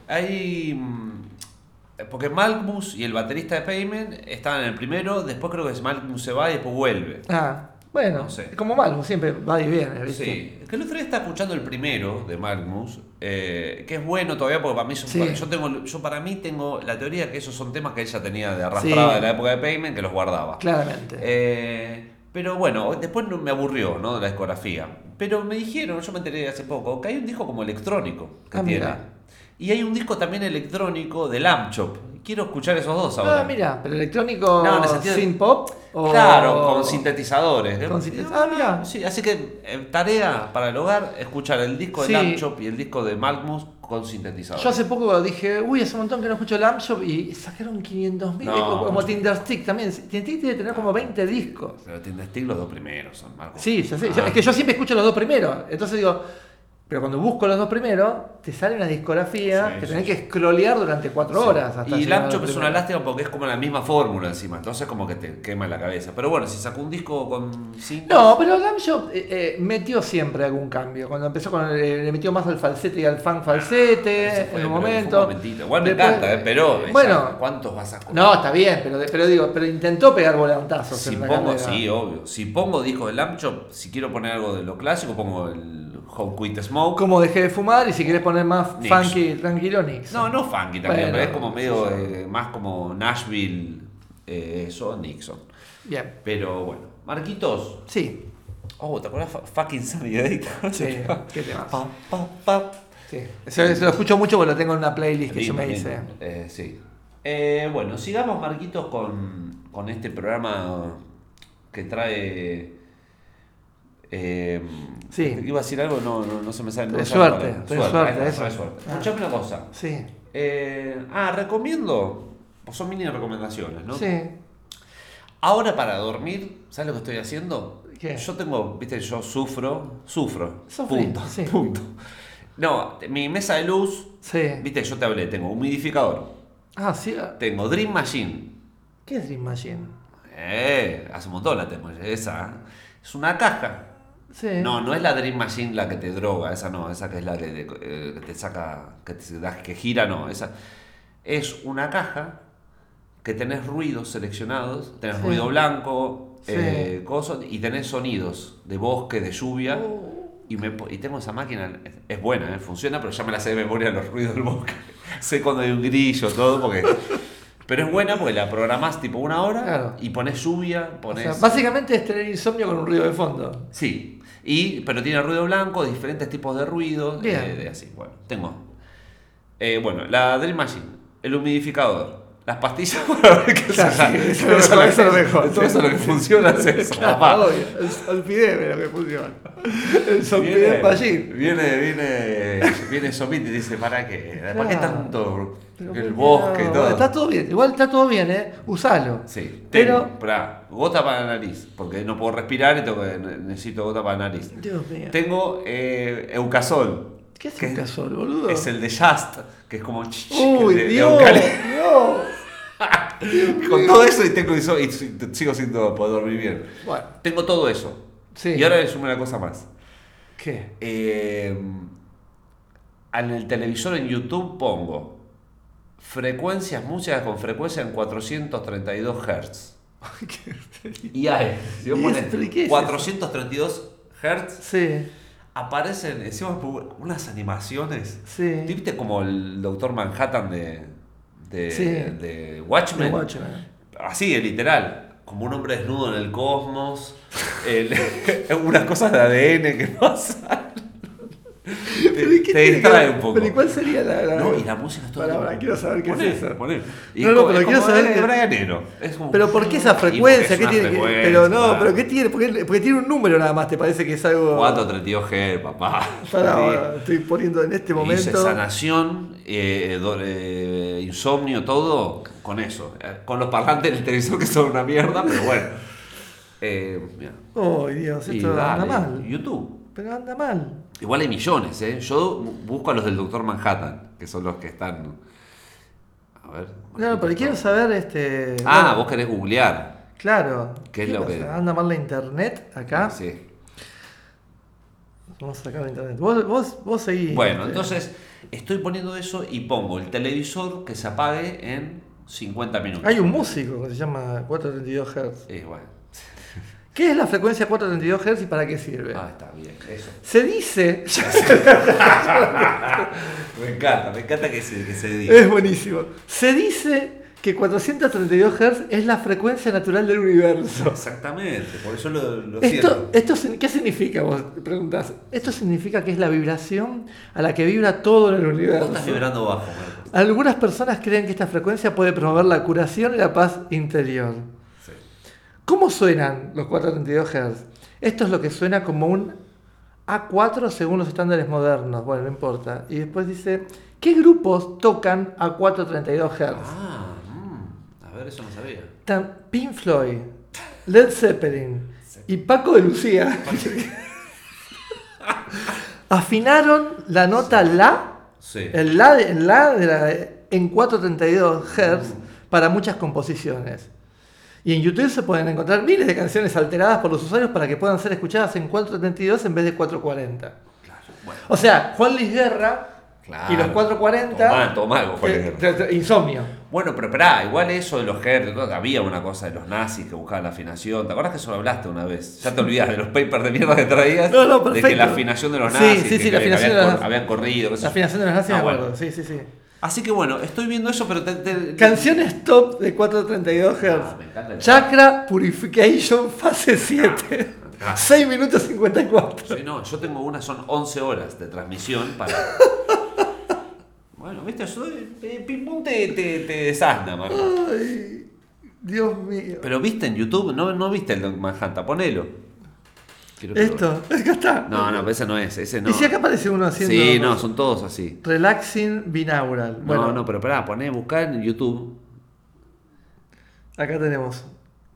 Hay. mm, Porque Malmus y el baterista de Payment estaban en el primero, después creo que Malmus se va y después vuelve. Ah, bueno, No sé. como Malmo, siempre va y viene, ¿viste? Sí, que el otro día estaba escuchando el primero de Magnus, eh, que es bueno todavía porque para mí son- Sí. yo tengo yo para mí tengo la teoría que esos son temas que ella tenía de arrastrada Sí. de la época de Payment que los guardaba. Claramente. Eh, pero bueno, después no me aburrió, ¿no? De la discografía. Pero me dijeron, yo me enteré hace poco, que hay un disco como electrónico que Ah, tiene. mira. Y hay un disco también electrónico de Lamb Chop. Quiero escuchar esos dos ahora. ah, mira, pero electrónico No, en el sentido de- sin pop o Claro, con sintetizadores. Con sintet- ah, mira. Sí, así que eh, tarea para el hogar, escuchar el disco de Sí. Y el disco de Malmus con sintetizadores. Yo hace poco dije, uy, hace un montón que no escucho Lamb Shop y sacaron 500 mil. No, como mucho. Tinderstick también. Tinderstick debe tener como 20 discos. Pero tiene Stick los dos primeros son Marcos. Sí, ya sé. Ah. Es que yo siempre escucho los dos primeros. Entonces digo, pero cuando busco los dos primeros, te sale una discografía Sí, que tenés sí. que scrollear durante 4 horas. Hasta Y Chop es una lástima porque es como la misma fórmula encima, entonces como que te quema la cabeza. Pero bueno, si sacó un disco con cinco... No, pero Lamb Shop eh, eh, metió siempre algún cambio. Cuando empezó con el- le metió más al falsete y al funk falsete fue- en un pero fue momento. momentito. Igual me Después- encanta, eh, pero bueno, ¿cuántos vas a escuchar? no, está bien, pero, pero digo, pero intentó pegar volantazos Si en la pongo, carrera. sí, obvio. Si pongo discos de Lamb Chop, si quiero poner algo de lo clásico, pongo el How Quit Smoke. Como dejé de fumar y si querés poner más Nixon. funky, tranquilo, Nix. No, no funky también, Bueno, pero es como medio sí, sí. eh, más como Nashville, eh, eso, Nixon. Bien. Pero bueno, Marquitos. Sí, Oh, ¿te acuerdas? Fu- Fucking Sunny Day. sí. ¿Qué temas? Pa, pa, pa. Sí. Se, se lo escucho mucho porque lo tengo en una playlist que yo me hice. Eh, sí. Eh, bueno, sigamos, Marquitos, con, con este programa que trae. Eh, Sí. Iba a decir algo, no, no, no se me sale. no suerte, suerte, eso. suerte. Ah. Escuchame una cosa. Sí, Eh, ah, recomiendo. pues Son mini recomendaciones, ¿no? sí. Ahora para dormir, ¿sabes lo que estoy haciendo? ¿Qué? Yo tengo, viste, yo sufro, sufro. Punto, sí. punto. No, mi mesa de luz, Sí. viste, yo te hablé, tengo humidificador, Ah, sí. ah, tengo Dream Machine. ¿Qué es Dream Machine? Eh, hace un montón la tengo, esa. ¿eh? Es una caja. Sí. No, no es la Dream Machine la que te droga, esa no, esa que es la que, de- eh, que te saca, que, te que gira, no, esa. Es una caja que tenés ruidos seleccionados, tenés Sí. ruido blanco, Sí. eh, coso, y tenés sonidos de bosque, de lluvia. Oh. Y, me, y tengo esa máquina, es, buena, eh, funciona, pero ya me la sé de memoria los ruidos del bosque. sé cuando hay un grillo, todo, porque... Pero es buena porque la programás tipo una hora Claro. y pones lluvia, O pones... sea, básicamente es tener insomnio con un ruido de fondo. Sí, y, pero tiene ruido blanco, diferentes tipos de ruido. Eh, de así, bueno, tengo. eh, bueno, la Dream Machine, el humidificador, Las pastillas para ver qué Claro, se- sí, eso es lo eso es lo mejor, Todo eso lo que funciona es eso, papá. Obvio, el solpidem es lo que funciona. El Viene, solpidem Ballín. viene, viene, viene Somit y dice, ¿para qué? ¿Para qué Claro. tanto? El ¿por qué bosque y todo. Está todo bien, igual está todo bien, ¿eh? Usalo. Sí, Pero- tengo, gota para la nariz, porque no puedo respirar y tengo necesito gota para la nariz. Dios mío. Tengo eh, Eucasol. ¿Qué es que Eucasol, boludo? Es el de Just, que es como Uy, de- Dios. Con todo eso y, tengo, y, sigo siendo poder dormir bien. Bueno, Tengo todo eso. Sí. Y ahora le sumo una cosa más. ¿qué? Eh, en el televisor en YouTube pongo frecuencias, música con frecuencia en 432 Hz. Y hay, si vos ¿Y pones eso, pero qué es 432 Hz, Sí, aparecen encima unas animaciones. sí. ¿Viste como el Doctor Manhattan de, de, Sí. de Watchmen? The Watchmen. Así, literal. Como un hombre desnudo en el cosmos. el- unas cosas de ADN que pasan. Pero ¿y te qué te que distrae ver? un poco. Pero ¿y cuál sería la.? la- No, y la música es todo. Para, para, quiero saber qué Poné, es eso. poné. Y No, no, como- pero es quiero saber que- Brian Eno. Es como- Pero ¿por qué esa Y frecuencia? ¿Qué tiene? que- frecuencia, pero no, claro. pero ¿qué tiene? Porque, porque tiene un número nada más, ¿te parece que es algo. 432 G, papá. Para, estoy poniendo en este momento. sanación, eh, do- eh, insomnio, todo con eso. Eh, Con los parlantes del televisor que son una mierda, pero bueno. Eh, mira. Oh, Dios, Y esto anda dale, mal. YouTube. Pero anda mal. Igual hay millones, ¿eh? Yo busco a los del Doctor Manhattan, que son los que están. A ver. No, pero quiero saber este. Ah, bueno, vos querés googlear. Claro. ¿Qué es lo que- Anda mal la internet acá. Sí. Vamos a sacar la internet. Vos, vos, vos seguís. Bueno, este. entonces estoy poniendo eso y pongo el televisor que se apague en 50 minutos. Hay un músico que se llama 432 Hz. Eh, bueno. ¿Qué es la frecuencia 432 Hz y para qué sirve? Ah, está bien, eso. Se dice. Me encanta, me encanta que se, que se diga. es buenísimo. Se dice que 432 Hz es la frecuencia natural del universo. Exactamente, por eso lo, lo Esto, siento. esto, ¿Qué significa? Vos preguntás. Esto significa que es la vibración a la que vibra todo en el Vos universo. estás vibrando bajo, Marcos. Algunas personas creen que esta frecuencia puede promover la curación y la paz interior. ¿Cómo suenan los 432 Hz? Esto es lo que suena como un A4 según los estándares modernos. Bueno, no importa. Y después dice, ¿qué grupos tocan a 432 Hz? Ah, mm, a ver, eso no sabía. Tan Pink Floyd, Led Zeppelin y Paco de Lucía afinaron la nota La, Sí. el La, de, el la de la- en 432 Hz para muchas composiciones. Y en YouTube se pueden encontrar miles de canciones alteradas por los usuarios para que puedan ser escuchadas en 432 en vez de 440. Bueno, O sea, Juan Luis Guerra Claro. y los 440. Tomá, tomá, Juan Luis eh, insomnio. Bueno, pero esperá, igual eso de los hertz, ¿no? había una cosa de los nazis que buscaban la afinación. ¿Te acuerdas que eso lo hablaste una vez? Ya te olvidas de los papers de mierda que traías. No, no, De que la afinación de los Sí, nazis. sí, que- sí, que- la afinación habían, de los nazis. habían corrido. La afinación de los nazis, Ah, me bueno. acuerdo. Sí, sí, sí. Así que bueno, estoy viendo eso, pero te, te- Canciones top de 432 Hz. Ah, me encanta el- Chakra Purification fase 7. Ah. 6 minutos 54. Sí, no, yo tengo una, son 11 horas de transmisión para. bueno, viste, yo eh, pim pum te, te, te desasna, Marco. Ay, Dios mío. Pero viste en YouTube, no, no viste el Don Manhattan, ponelo. Quiero que Esto, acá está. No, no, pero ese no es, ese no. Y si acá aparece uno haciendo. Sí, no, son todos así. Relaxing binaural. Bueno, no, no, pero pará, poné, buscar en YouTube. acá tenemos.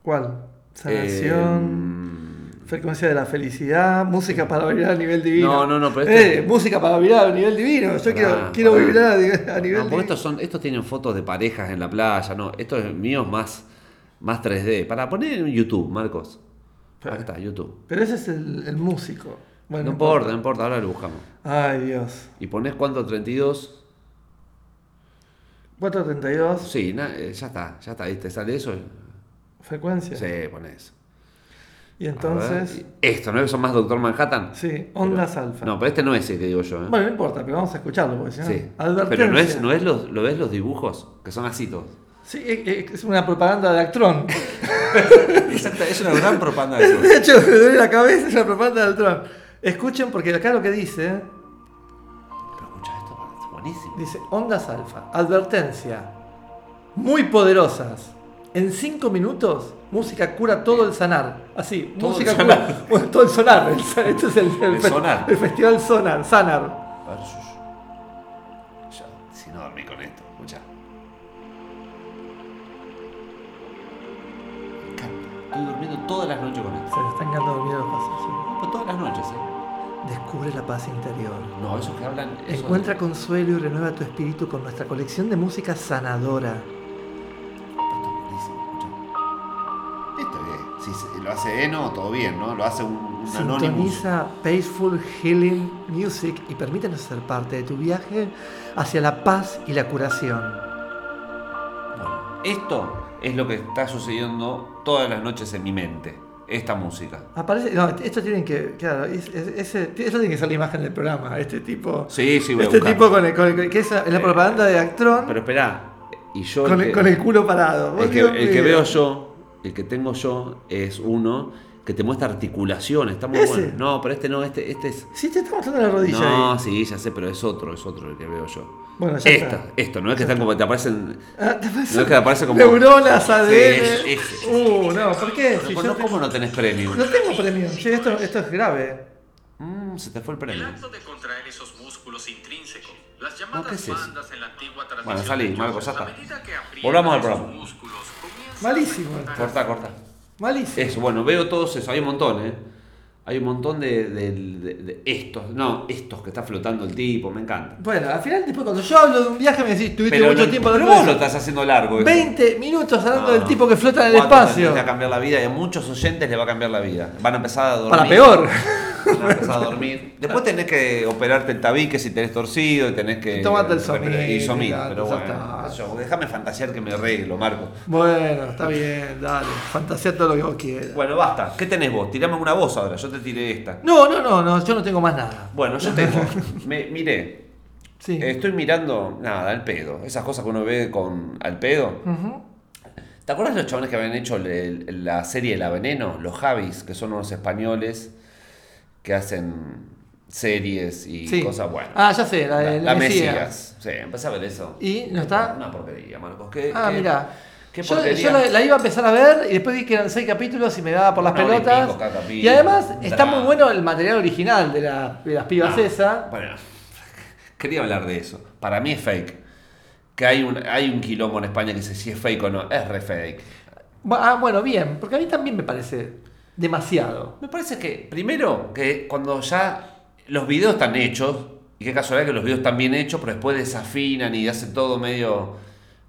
¿Cuál? Sanación. eh, Frecuencia de la felicidad, música para vibrar a nivel divino. No, no, no, pero este- Eh, música para vibrar a nivel divino. Yo quiero, Pará, quiero pará. vibrar a, nivel no, divino. porque estos, son, estos tienen fotos de parejas en la playa, no. Esto es mío más, más 3D. Para poner en YouTube, Marcos. Acá está, YouTube. Pero ese es el, el músico. Bueno, no importa, no importa, ahora lo buscamos. Ay, Dios. Y pones cuánto 32. 432, Sí, na- eh, ya está, ya está, te sale eso. frecuencia. Sí, pones. Y entonces, Esto, ¿no? ¿Son más Doctor Manhattan? sí, ondas alfa. No, pero este no es el que digo yo. ¿eh? Bueno, no importa, pero vamos a escucharlo porque si no. sí. Advertencia. Pero no es, no es los, ¿lo ves los dibujos? Que son así todos. Sí, es- es es una propaganda de Actron. Exacto, es una gran propaganda de eso. De hecho, me duele la cabeza, es una propaganda de Actron. Escuchen porque acá lo que dice, Pero escucha esto, es buenísimo. dice ondas alfa, advertencia. muy poderosas. En cinco minutos, música cura todo el sanar. Así, Todo música cura todo el sonar. Este es el, el El sonar. el festival sonar, sanar. Estoy durmiendo todas las noches con esto. Se le están quedando dormidos los pasos. Pues todas las noches, ¿eh? Descubre la paz interior. No, esos que hablan. esos- Encuentra consuelo y renueva tu espíritu con nuestra colección de música sanadora. Esto es buenísimo, escucha. Esto es. Si lo hace Eno, todo bien, ¿no? Lo hace un, un Anonymous. Sintoniza Peaceful Healing Music y permítanos ser parte de tu viaje hacia la paz y la curación. Bueno, esto es lo que está sucediendo todas las noches en mi mente. Esta música. Aparece, no, esto tienen que, claro, es- eso tiene que ser la imagen del programa, este tipo. Sí, sí, voy a este buscar. tipo con el, con el- que es la Eh, propaganda de Actron Pero espera, y yo. con, el que- con el culo parado. El que, el veo yo, el que tengo yo, es uno que te muestra articulaciones. Está muy Ese. bueno. No, pero este no, este, este es. Sí, te está mostrando la rodilla No, ahí. sí, ya sé, pero es otro, es otro el que veo yo. Bueno, ya Esto, está. esto, no es que están como te aparecen. Ah, te parece- No es que aparece como- Neuronas, ADN. es- es- uh, no, ¿por qué? Si no, yo te- ¿Cómo no tenés premio? No tengo premio. Sí, esto, esto es grave. Mm, se te fue el El premio. acto de contraer esos músculos intrínsecos, las llamadas ¿qué es eso? bandas en la antigua tradición Bueno, salí, Marcos, ya está. Volvamos al programa. Malísimo. Corta, corta. Malísimo. Eso, bueno, veo todos eso. Hay un montón, ¿eh? Hay un montón de, de- de- de estos. No, estos que está flotando el tipo, me encanta. Bueno, al final, después cuando yo hablo de un viaje, me decís, tuviste Pero, mucho no- tiempo después. vos lo estás haciendo largo. esto. 20 minutos hablando No. del tipo que flota en el ¿Cuánto espacio. va a cambiar la vida y a muchos oyentes le va a cambiar la vida. Van a empezar a dormir. Para peor. A dormir. Después tenés que operarte el tabique si tenés torcido y tenés que. Y tomate el Somil, Y Somil, claro, pero bueno. déjame fantasear que me arreglo, Marco. Bueno, está bien, dale. Fantasía todo lo que vos quieras. Bueno, basta. ¿Qué tenés vos? Tirame una voz ahora. Yo te tiré esta. No, no, no, no, yo no tengo más nada. Bueno, yo tengo. Me, miré. Sí. Estoy mirando. Nada, al pedo. Esas cosas que uno ve con al pedo. ¿Te acuerdas de los chavales que habían hecho el- el- la serie La Veneno? Los Javis, que son unos españoles que hacen series y Sí. cosas buenas. Ah, ya sé, la de la, la Mesías. Mesías. Sí, empecé a ver eso. ¿Y no está? Una porquería, Marcos. ¿Qué, Ah, mira. Yo, yo la, la iba a empezar a ver y después vi que eran seis capítulos y me daba por las pelotas. pico cada capítulo. Y además está muy bueno el material original de, la- de las pibas No, esas. Bueno, quería hablar de eso. Para mí es fake. Que hay un, hay un quilombo en España que dice si es fake o no. Es re fake. Ah, bueno, bien, porque a mí también me parece demasiado. Me parece que, primero, que cuando ya los videos están hechos, y qué casualidad que los videos están bien hechos, pero después desafinan y hacen todo medio...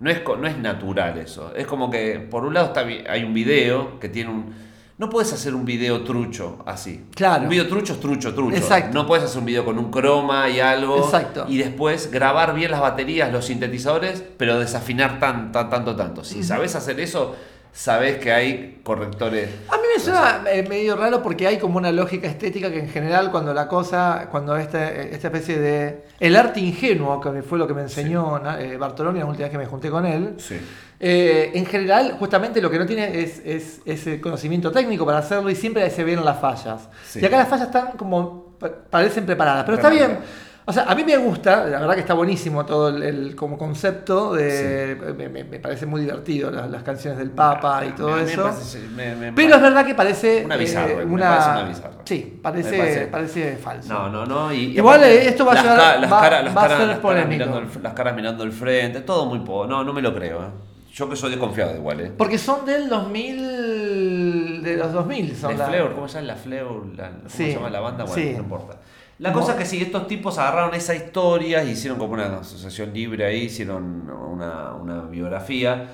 No es, no es natural eso. Es como que, por un lado, está hay un video que tiene un... No puedes hacer un video trucho así. Claro. Un video trucho es trucho, trucho. Exacto. No puedes hacer un video con un croma y algo. Exacto. Y después grabar bien las baterías, los sintetizadores, pero desafinar tan, tan, tanto, tanto. Si sabes hacer eso, sabes que hay correctores. A mí me suena eh, medio raro porque hay como una lógica estética que en general cuando la cosa, cuando esta, esta especie de... El arte ingenuo, que fue lo que me enseñó na- eh, Bartolomé la última vez que me junté con él, Sí. eh, en general justamente lo que no tiene es, es, es el conocimiento técnico para hacerlo y siempre se ven las fallas. Sí. Y acá las fallas están como, pa- parecen preparadas, pero está bien. O sea, a mí me gusta, la verdad que está buenísimo todo el, el- como concepto de... Me, me- me parece muy divertido las, las canciones del Papa y todo Me- me eso. parece- Pero es verdad que parece. Una bizarra, eh, una- parece una bizarra. Sí, parece, parece- parece falso. No, no, no. Y, Igual, eh, esto va a las llevar- ca- las va- caras- las va a caras- ser las polémico. mirando el- las caras mirando el frente, todo muy poco. No, no me lo creo. ¿eh? Yo que soy desconfiado igual, ¿eh? Porque son del 2000. De los 2000 son la- Fleur, ¿cómo se llama la Fleur? La- ¿Cómo Sí, se llama la banda? Bueno, sí. no importa. La cosa es que sí, estos tipos agarraron esa historia hicieron como una asociación libre ahí, hicieron una, una biografía.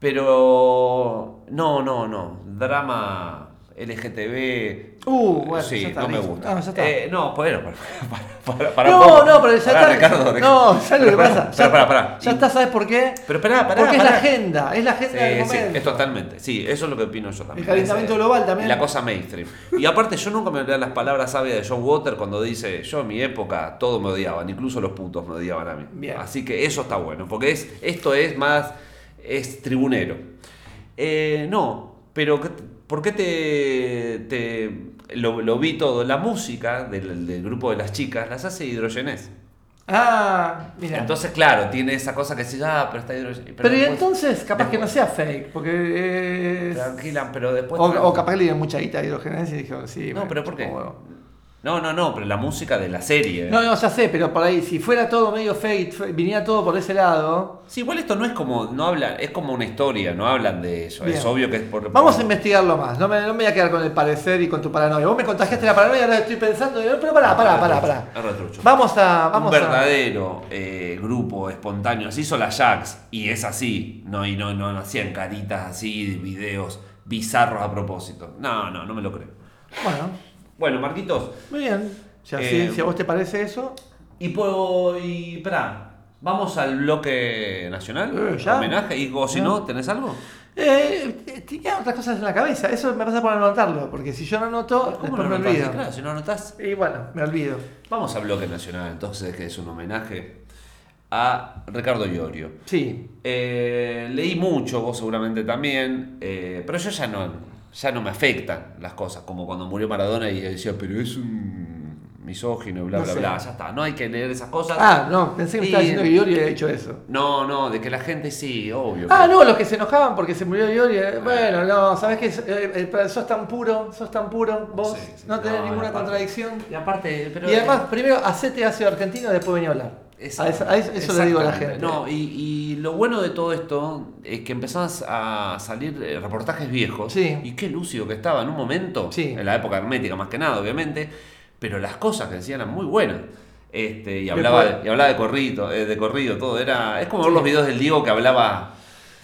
Pero no, no, no. Drama LGTB. Uh, bueno, sí, ya está, no me gusta. Ah, ya está. Eh, no, bueno, para, para, para, no, poco. no, pero ya Pará, está. Ricardo, no, ¿sabes lo que Pará, pasa? pará, pará, pará. Ya está, ¿sabes por qué? Pero esperá, pará, Porque es pará. la agenda, es la agenda del Sí, sí, momento. es totalmente. Sí, eso es lo que opino yo también. El calentamiento Ese- global también. La cosa mainstream. Y aparte, yo nunca me olvidé las palabras sabias de John Water cuando dice: Yo en mi época todo me odiaban, incluso los putos me odiaban a mí. Bien. Así que eso está bueno, porque es, esto es más. es tribunero. Eh, no, pero ¿qué- ¿por qué te. te lo, lo vi todo? La música del, del grupo de las chicas las hace Hidrogenés. Ah, mira. Entonces, claro, tiene esa cosa que se ah, pero está hidrogenado. pero y después- entonces, capaz que no sea fake, porque es... Tranquila, pero después. O, o capaz que le dieron mucha guita a hidrogenesis y dijo, sí. No, pero ¿por qué? No, no, no, pero la música de la serie. No, no, ya sé, pero por ahí, si fuera todo medio fake, viniera todo por ese lado. Sí, igual esto no es como, no hablan, es como una historia, no hablan de eso. Bien. Es obvio que es por. Vamos a investigarlo más, no me, no me voy a quedar con el parecer y con tu paranoia. Vos me contagiaste la paranoia ahora estoy pensando, pero pará, pará, pará, pará. Vamos a. Vamos un a. verdadero eh, grupo espontáneo. Se hizo la Jax y es así. No, y no, no, no hacían caritas así, videos bizarros a propósito. No, no, no me lo creo. Bueno, Bueno, Marquitos. muy bien. Si, así- Eh, si a vos te parece eso. Y puedo. Y. Vamos al bloque nacional. Eh, ¿ya? Homenaje. Y o si Ya. no, ¿tenés algo? Eh, eh, tenía otras cosas en la cabeza, eso me pasa por anotarlo, porque si yo no anoto, ¿Cómo no me anotás? olvido. Claro, si no anotás. Y bueno, me olvido. Vamos al bloque nacional, entonces, que es un homenaje a Ricardo Iorio. Sí. Eh, leí mucho, vos seguramente también, eh, pero yo ya no, ya no me afectan las cosas, como cuando murió Maradona y decía, pero es un misógino bla, No bla, sé. bla, ya está, no hay que leer esas cosas. Ah, no, pensé que me estaba diciendo que Iori había dicho eso. No, no, de que la gente sí, obvio. Ah, no, los que se enojaban porque se murió Iori. eh, Bueno, no, sabes que sos tan puro, sos tan puro, vos Sí, sí, no tenés no, ninguna aparte- contradicción. Y aparte, pero... Y además, primero hacete ácido argentino, después venía a hablar. A eso, a eso- eso le digo a la gente. No, y, y lo bueno de todo esto es que empezás a salir eh, reportajes viejos. Sí. Y qué lúcido que estaba en un momento, Sí. en la época hermética más que nada, obviamente, pero las cosas que decían eran muy buenas. Este, y hablaba, Después- y hablaba de corrido, eh, de corrido, todo. Era, es como ver los videos del Diego que hablaba,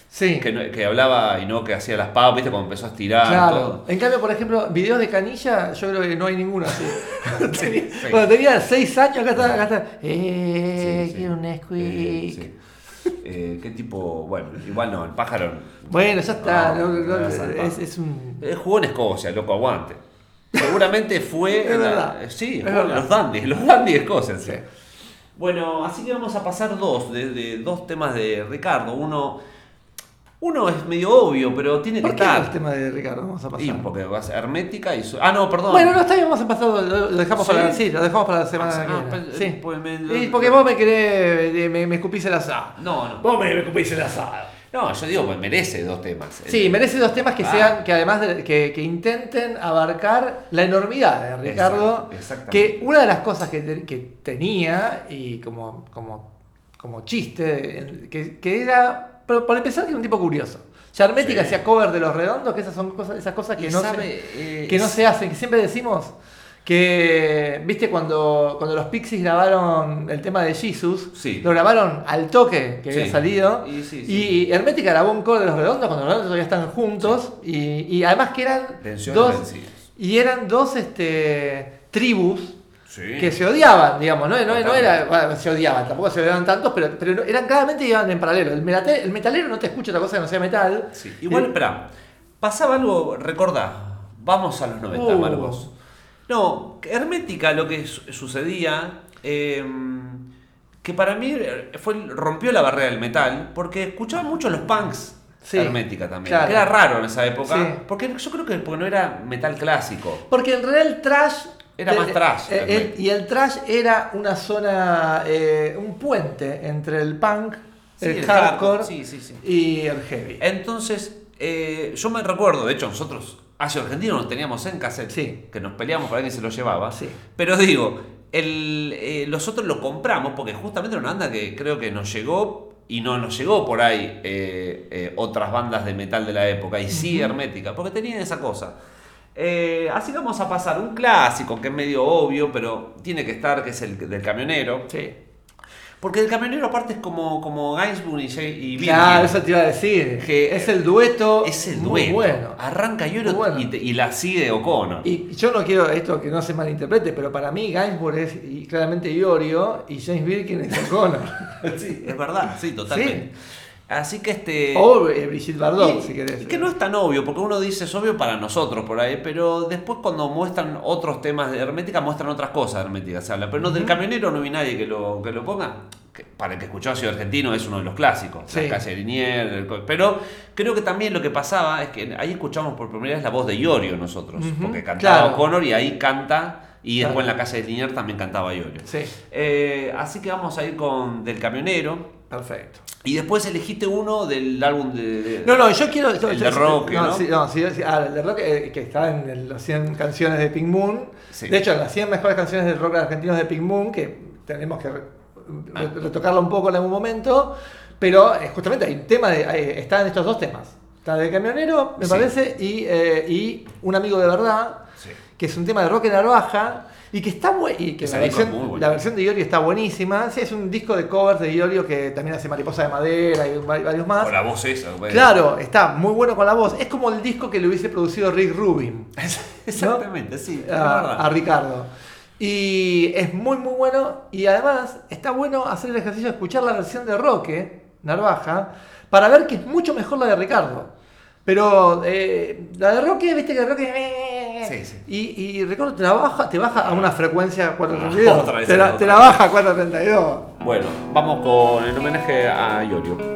Sí, que, hablaba y no que hacía las papas, viste, cuando empezó a estirar claro. todo. En cambio, por ejemplo, videos de canilla, yo creo que no hay ninguno así. tenía, sí. Cuando tenía 6 años, acá está, acá. Eh, quiero un Eh, sí. Eh, qué tipo, bueno, igual no, el pájaro. Bueno, ya está. No, no, es, es un. Eh, jugó en Escocia, loco, aguante. Seguramente fue. Es verdad. eh, sí, Es verdad. los dandies, los dandies. Sí. Bueno, así que vamos a pasar dos, de, de dos temas de Ricardo. Uno, uno es medio obvio, pero tiene que ¿Por qué estar. el tema de Ricardo? Vamos a pasar. Y porque va a ser hermética y. su- Ah, no, perdón. Bueno, no está bien, vamos a pasar, lo, lo dejamos ¿Sí? para sí, lo dejamos para la semana Ah, que viene. Sí. pues me- Y porque vos me querés, eh, me, me escupís el asado. No, no. Vos me, me escupís el asado. No, yo digo, pues merece dos temas. Sí, merece dos temas que Ah. sean, que además de- que, que intenten abarcar la enormidad de Ricardo. Exacto, exactamente. que una de las cosas que, te- que tenía, y como, como, como chiste, que, que era, pero por empezar, que era un tipo curioso. Ya Hermética Sí. hacía cover de los redondos, que esas son cosas, esas cosas que no, sabe, se, eh, que no se hacen, que siempre decimos que, viste, cuando, cuando los Pixies grabaron el tema de Jesus, Sí. lo grabaron al toque que Sí. había salido, Y sí, y Hermética grabó un cover de los redondos cuando los redondos todavía están juntos, y, y además que eran dos, y eran dos este, tribus Sí. que se odiaban, digamos, no, no, no era, bueno, se odiaban, tampoco se odiaban tantos, pero, pero eran claramente iban en paralelo. El, melate- el metalero no te escucha otra cosa que no sea metal. Sí, Igual, Eh, espera, pasaba algo, recordá, vamos a los 90, Uh. Marcos. No, Hermética lo que su- sucedía, eh, que para mí fue, rompió la barrera del metal, porque escuchaban mucho los punks. Sí, Hermética también, claro. que era raro en esa época, Sí. porque yo creo que porque no era metal clásico. Porque en realidad el trash. Era más trash, eh, el- realmente. y el trash era una zona, eh, un puente entre el punk, Sí, el, hardcore hardcore, sí, sí, sí. y el heavy. Entonces, eh, yo me recuerdo, de hecho, nosotros, hacia argentino nos teníamos en cassette, que nos peleamos para que se lo llevaba. Pero digo, eh, nosotros lo compramos porque justamente era una banda que creo que nos llegó y no nos llegó por ahí eh, eh, otras bandas de metal de la época, y sí hermética, porque tenían esa cosa. Eh, así vamos a pasar un clásico que es medio obvio, pero tiene que estar, que es el del camionero. Sí. Porque el camionero aparte es como, como Gainsbourg y, Jay- y Claro, Birkin. eso te iba a decir. Que- es el dueto. Es el muy dueto. bueno. Arranca Yoro bueno. y, la sigue O'Connor. Y yo no quiero esto que no se malinterprete, pero para mí Gainsbourg es y claramente Iorio y James Birkin es O'Connor. Sí, es verdad, sí, totalmente. Así que este. o eh, Brigitte Bardot, y- si querés. y que no es tan obvio, porque uno dice es obvio para nosotros por ahí, pero después cuando muestran otros temas de Hermética, muestran otras cosas de Hermética, se habla. Pero no del camionero no vi nadie que lo, que lo ponga. Que para el que escuchó a Ciudad Argentino es uno de los clásicos, Sí. la calle de el co- pero creo que también lo que pasaba es que ahí escuchamos por primera vez la voz de Iorio nosotros, porque cantaba claro. O'Connor y ahí canta Y Claro. después en la calle de Liniers también cantaba Iorio. Sí. Eh, así que vamos a ir con Del Camionero. Perfecto. Y después elegiste uno del álbum de. de- No, no, yo quiero. El de rock, no, ¿no? sí, no, sí, sí, ah, el de rock eh, que está en el- las 100 canciones de Pink Moon. De hecho, en las 100 mejores canciones de rock argentinos de Pink Moon, que tenemos que re- Ah. re- retocarla un poco en algún momento. Pero eh, justamente hay un tema de. eh, están estos dos temas. Está de camionero, me parece, y, eh, y un amigo de verdad, que es un tema de rock en narvaja. Y que está. Y que la versión, bueno. la versión de Iorio está buenísima. Sí, es un disco de covers de Iorio que también hace Mariposa de Madera y va- varios más. Con la voz esa. pues. Claro, está muy bueno con la voz. Es como el disco que le hubiese producido Rick Rubin Exactamente, sí. a, Ricardo. Y es muy, muy bueno. Y además está bueno hacer el ejercicio de escuchar la versión de Roque, Narvaja, para ver que es mucho mejor la de Ricardo. Pero eh, la de Roque, viste que Roque. Sí, sí. Y, y Ricardo te la baja, te baja a una frecuencia 432. Otra vez, te, la, te la baja a 432. Bueno, vamos con el homenaje a Iorio.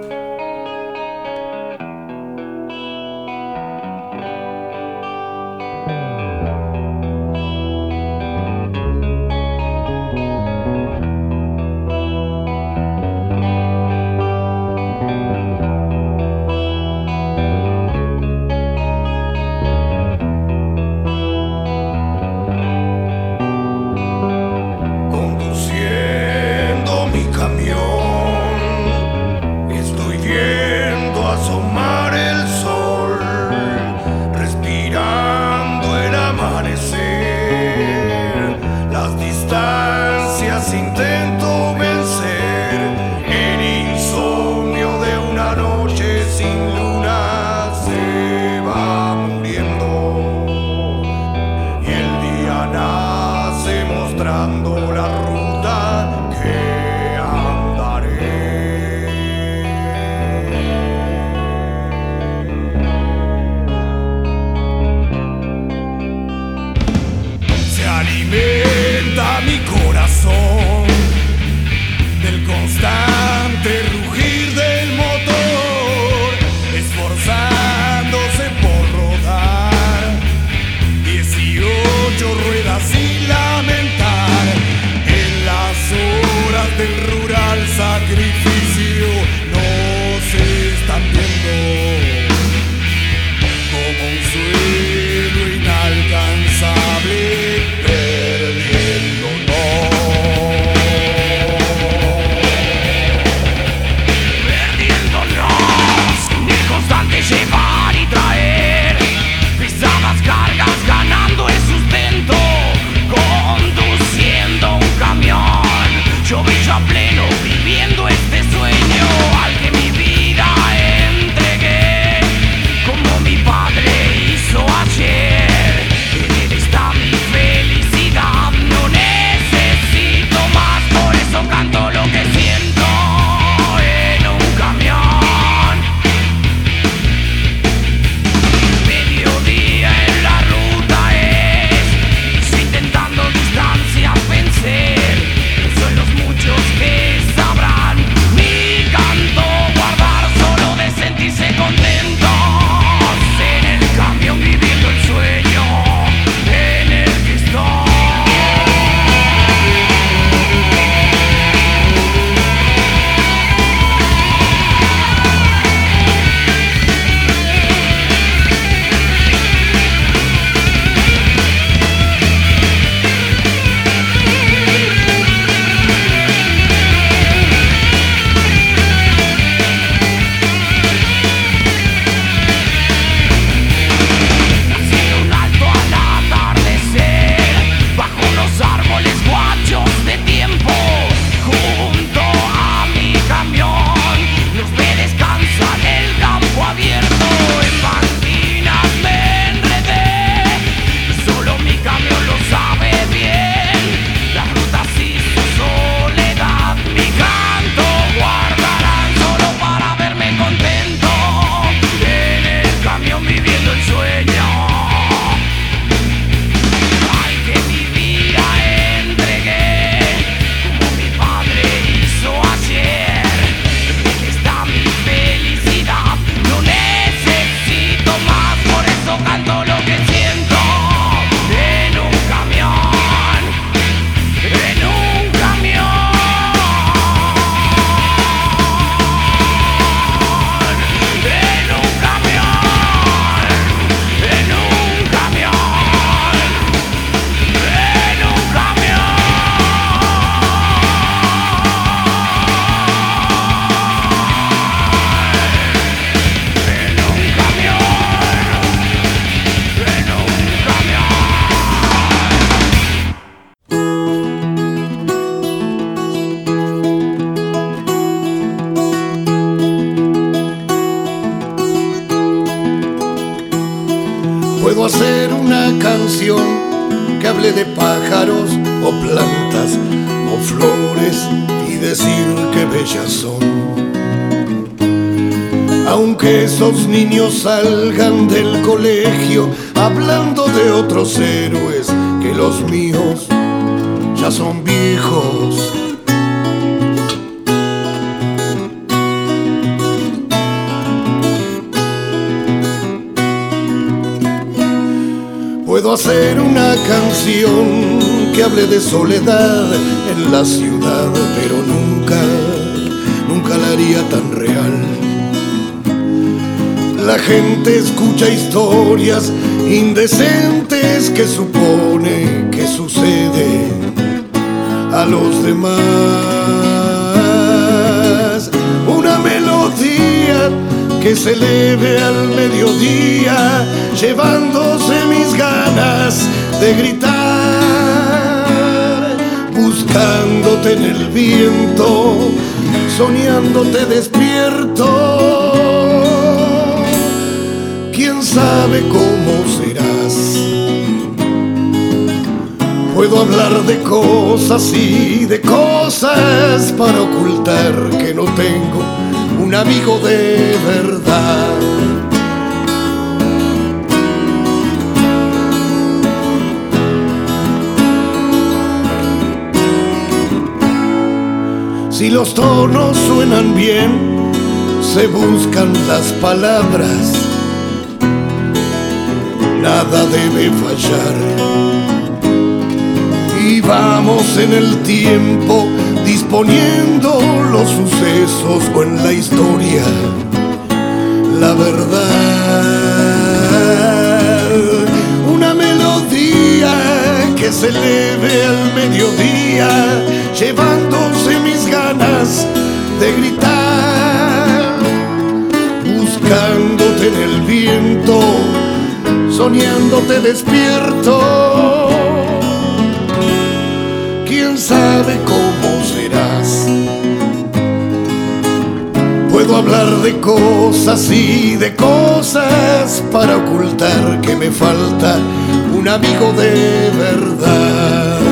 Salgan del colegio hablando de otros héroes que los míos ya son viejos. Puedo hacer una canción que hable de soledad en la ciudad, pero nunca, gente escucha historias indecentes que supone que sucede a los demás. Una melodía que se eleve al mediodía, llevándose mis ganas de gritar, buscándote en el viento, soñándote despierto. Sabe cómo serás. Puedo hablar de cosas y de cosas para ocultar que no tengo un amigo de verdad. Si los tonos suenan bien, se buscan las palabras. Nada debe fallar. Y vamos en el tiempo disponiendo los sucesos o en la historia. La verdad, una melodía que se eleve al mediodía, llevándose mis ganas de gritar, buscándote en el viento, soñándote despierto quién sabe cómo serás. Puedo hablar de cosas y de cosas para ocultar que me falta un amigo de verdad.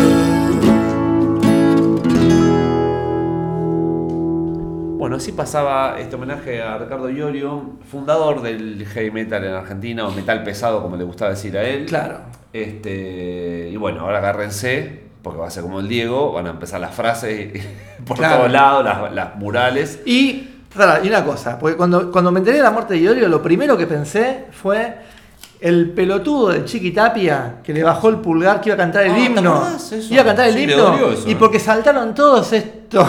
Así pasaba este homenaje a Ricardo Iorio, fundador del heavy metal en Argentina, o metal pesado, como le gustaba decir a él. Claro. Este, y bueno, ahora agárrense, porque va a ser como el Diego, van a empezar las frases por Claro. todos lados, las, las murales. Y, y una cosa, porque cuando, cuando me enteré de la muerte de Iorio, lo primero que pensé fue el pelotudo de Chiqui Tapia que le bajó el pulgar que iba a cantar el Ah, ¿te himno. Iba a cantar el Sí, himno. eso, y porque saltaron todos estos.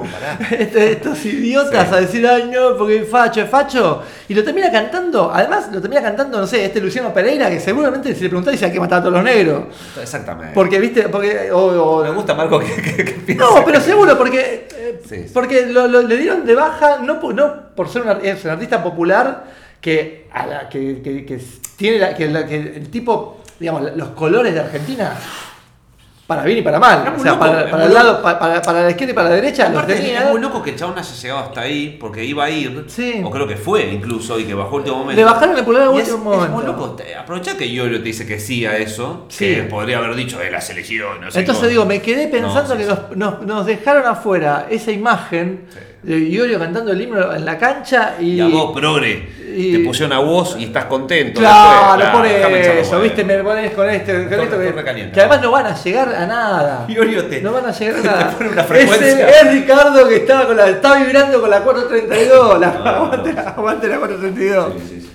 Pará. estos idiotas Sí. a decir, ay no, porque es facho, es facho. Y lo termina cantando, además lo termina cantando, no sé, este Luciano Pereira, que seguramente si le preguntás dice hay que matar a todos los negros. Exactamente. Porque, viste, porque. o- o- me gusta Marco que, que, que piense. no, pero seguro, porque, eh, Sí, sí. porque lo, lo- le dieron de baja, no, por- no por ser un, ar- es un artista popular que, a la- que, que- que tiene la- que, la- que el tipo, digamos, los colores de Argentina, para bien y para mal. Es O muy sea, loco, para, es el lado, pa- para, para la izquierda y para la derecha, los Aparte, es- tenía. es muy loco que el chabón haya llegado hasta ahí porque iba a ir, Sí. o creo que fue incluso, y que bajó el último momento. Le bajaron el pulgar al es, último es momento. muy loco. Aprovechá que Iorio te dice que sí a eso, Sí. que podría haber dicho de la selección, no sé Entonces cómo. digo, me quedé pensando No, sí, que sí. Nos, nos- nos dejaron afuera esa imagen de Iorio cantando el himno en la cancha y. Y a vos, progre, y- te pusieron a vos y estás contento. Claro, después. por eso, viste, me pones con este, con esto que, caliente. que además no van a llegar a nada. Iorio te- no van a llegar a te nada. una es, frecuencia. el- es Ricardo que estaba con la, estaba vibrando con la 432, la, aguante, aguante la 432. Sí, sí, sí.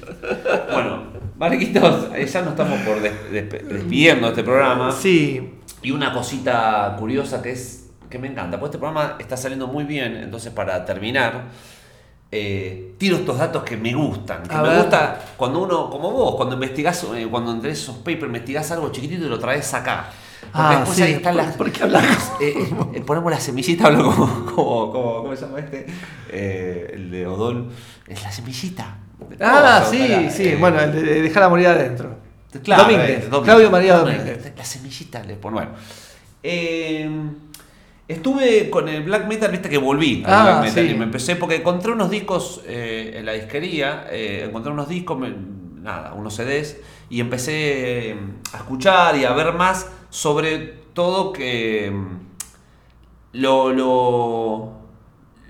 Bueno, Mariquitos, eh, ya nos estamos por des- despidiendo de este programa. Sí, Y una cosita curiosa que es que me encanta, porque este programa está saliendo muy bien, entonces para terminar, eh, tiro estos datos que me gustan. Que A me ver. gusta cuando uno, como vos, cuando investigás, eh, cuando entre esos papers investigás algo chiquitito y lo traes acá. Porque Ah, después sí, ahí están ¿por- las. por qué hablamos? eh, ponemos la semillita, hablo como, como, como- ¿cómo se llama este? El de Odol. Es la semillita. Ah, Cosa, sí, sí, bueno, el de, de dejar a morir adentro. Claro, Domínguez, Domínguez. Claudio María Domínguez. La semillita le. Bueno. Eh, estuve con el black metal, viste que volví al Ah, black metal sí. y me empecé porque encontré unos discos eh, en la disquería, eh, encontré unos discos, me- nada, unos CDs y empecé eh, a escuchar y a ver más sobre todo que mm, lo, lo,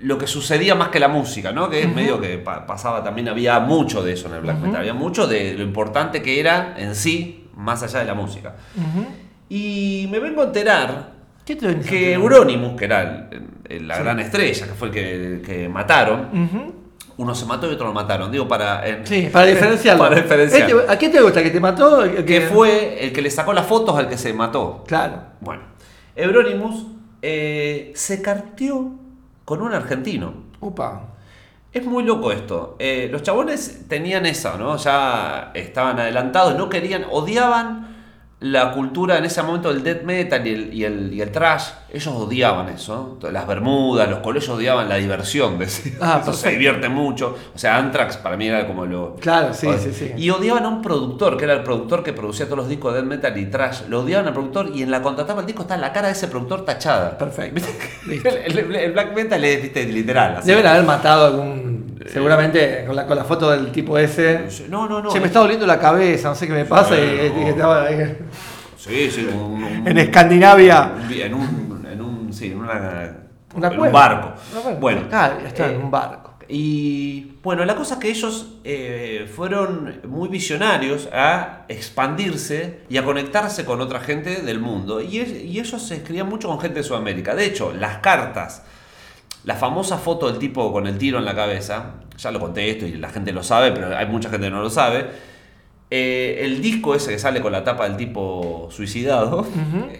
lo que sucedía más que la música, ¿no? Que es medio que pa- pasaba también, había mucho de eso en el black metal, había mucho de lo importante que era en sí, más allá de la música. Y me vengo a enterar ¿Qué te que? Euronymous, que era el- el- la gran estrella, que fue el que, que mataron, uno se mató y otro lo mataron. Digo, para. en- Sí, para diferenciarlo. para diferenciar. Este- ¿A qué te gusta? ¿Que te mató? ¿Que- Que fue el que le sacó las fotos al que se mató. Claro. Bueno, Euronymous eh, se carteó con un argentino. Upa. Es muy loco esto. Eh, los chabones tenían esa, ¿no? Ya estaban adelantados, no querían, odiaban la cultura en ese momento del death metal y el, y el, y el trash. Ellos odiaban eso. Las bermudas, los colegios odiaban la diversión. Decían. Ah, Eso se divierte mucho. O sea, Anthrax para mí era como lo. Claro, sí, sí, sí. Y odiaban a un productor, que era el productor que producía todos los discos de death metal y trash. Lo odiaban al productor y en la contratapa del disco está la cara de ese productor tachada. Perfecto. El, black metal es viste, literal. así. Deben haber matado algún. Seguramente con la, con la foto del tipo ese. No, no, no. Che, me está doliendo la cabeza, no sé qué me pasa. y- y- y estaba ahí. Sí, sí, un- un- En Escandinavia. en un, en un, sí, en una, Una en un barco. Una. Bueno, está eh, en un barco. Y bueno, la cosa es que ellos eh, fueron muy visionarios a expandirse y a conectarse con otra gente del mundo. Y, es- y ellos se escribían mucho con gente de Sudamérica. De hecho, las cartas, la famosa foto del tipo con el tiro en la cabeza, ya lo conté esto y la gente lo sabe, pero hay mucha gente que no lo sabe. Eh, el disco ese que sale con la tapa del tipo suicidado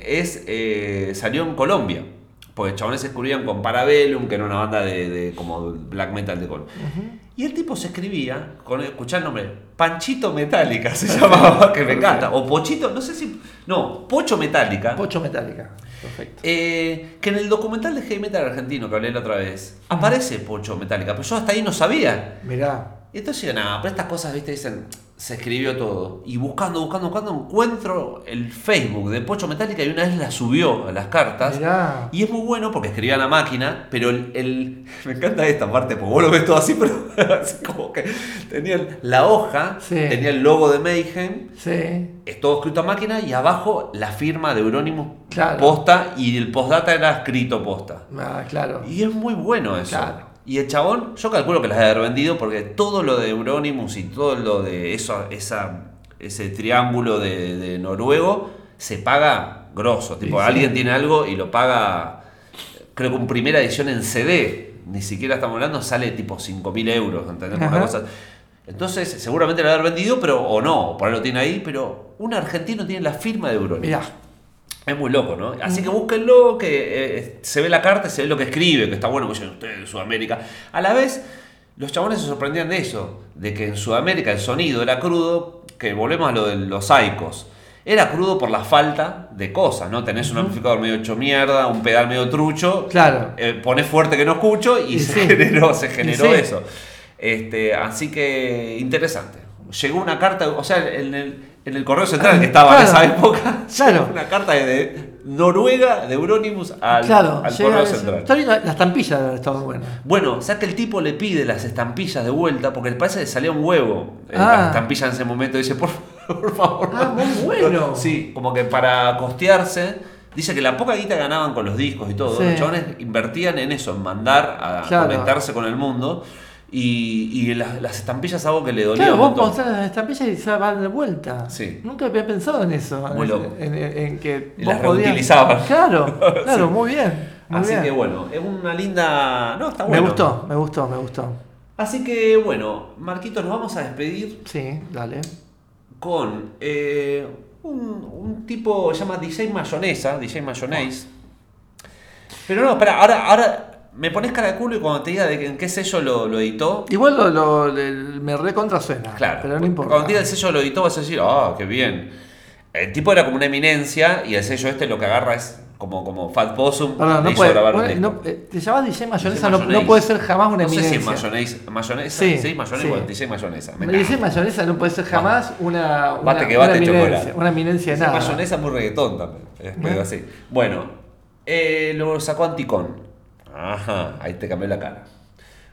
es, eh, salió en Colombia. Porque chabones se escribían con Parabellum, que era una banda de, de como black metal de Colombia. Y el tipo se escribía, con, escuchá el nombre, Panchito Metálica se llamaba, que me encanta. O Pochito, no sé si. No, Pocho Metálica. Pocho metálica. Perfecto. Eh, que en el documental de Heavy Metal argentino que hablé la otra vez, aparece Pocho Metálica, pero yo hasta ahí no sabía. Mirá. Y entonces digo, nada, pero estas cosas, viste, dicen, se escribió todo. Y buscando, buscando, buscando, encuentro el Facebook de Pocho Metálica y una vez la subió a las cartas. Mirá. Y es muy bueno porque escribía la máquina, pero el, el- Me encanta esta parte, porque vos lo ves todo así, pero así como que tenía la hoja, Sí. tenía el logo de Mayhem, Sí. es todo escrito a máquina y abajo la firma de Euronymous Claro. posta y el postdata era escrito posta. Ah, claro. Y es muy bueno eso. Claro. Y el chabón, yo calculo que las debe haber vendido porque todo lo de Euronymous y todo lo de eso, esa, ese triángulo de, de noruego se paga grosso. Tipo, Sí, sí. alguien tiene algo y lo paga, creo que en primera edición en CD. Ni siquiera estamos hablando, sale tipo 5.000 euros. ¿entendés? Una Ajá. cosa- Entonces, seguramente lo haber vendido, pero o no, por ahí lo tiene ahí, pero un argentino tiene la firma de Euronymous. Mirá. Es muy loco, ¿no? Así que búsquenlo, que eh, se ve la carta, se ve lo que escribe, que está bueno que dicen ustedes en Sudamérica. A la vez, los chabones se sorprendían de eso, de que en Sudamérica el sonido era crudo, que volvemos a lo de los saicos. Era crudo por la falta de cosas, ¿no? Tenés un amplificador medio hecho mierda, un pedal medio trucho, Claro. eh, ponés fuerte que no escucho y, Y se sí. generó, se sí. eso. Este, así que interesante. Llegó una carta, o sea, en el, en el correo central que estaba en esa época, Claro. una carta de Noruega, de Euronymous, al, claro. al llega correo central. La- las estampillas deben estar buenas. Bueno, o sea que el tipo le pide las estampillas de vuelta porque le parece que salía un huevo. eh, Ah. Las estampillas en ese momento dice, por, por favor. Ah, muy bueno. Sí, como que para costearse. Dice que la poca guita ganaban con los discos y todo, Sí. los chabones invertían en eso, en mandar a Claro. conectarse con el mundo. Y, y las, las estampillas algo que le dolía Claro, vos mostrás las estampillas y se van de vuelta. Sí. Nunca había pensado en eso. Muy loco. En, en- en que vos las podías-. Claro, claro, Sí. muy bien. Muy Así bien. que bueno, es una linda. No, está Me bueno. gustó, me gustó, me gustó. Así que bueno, Marquito, nos vamos a despedir Sí, dale. con eh, un, un tipo se llama DJ Mayonesa, DJ Mayonnaise. Pero no, espera, ahora, ahora me pones cara de culo y cuando te diga de que- en qué sello lo, lo editó. Igual lo, lo- me recontra suena. Claro, Pero no importa. cuando te diga el sello lo editó vas a decir, ah, qué bien. El tipo era como una eminencia y el sello este lo que agarra es como, como Fat Possum. Perdón, no puede, disco. no, eh, te llamas DJ mayonesa, no, no puede ser jamás una No sé si eminencia. es mayonesa, mayonesa, Sí, sí, mayonesa, sí. DJ mayonesa. me DJ mayonesa no puede ser jamás una, una, Bate que una bate eminencia, chocolate. una eminencia de nada. mayonesa muy reggaetón también. Es medio ¿Eh? así. Bueno, eh, lo sacó Anticon. Ajá, ahí te cambió la cara.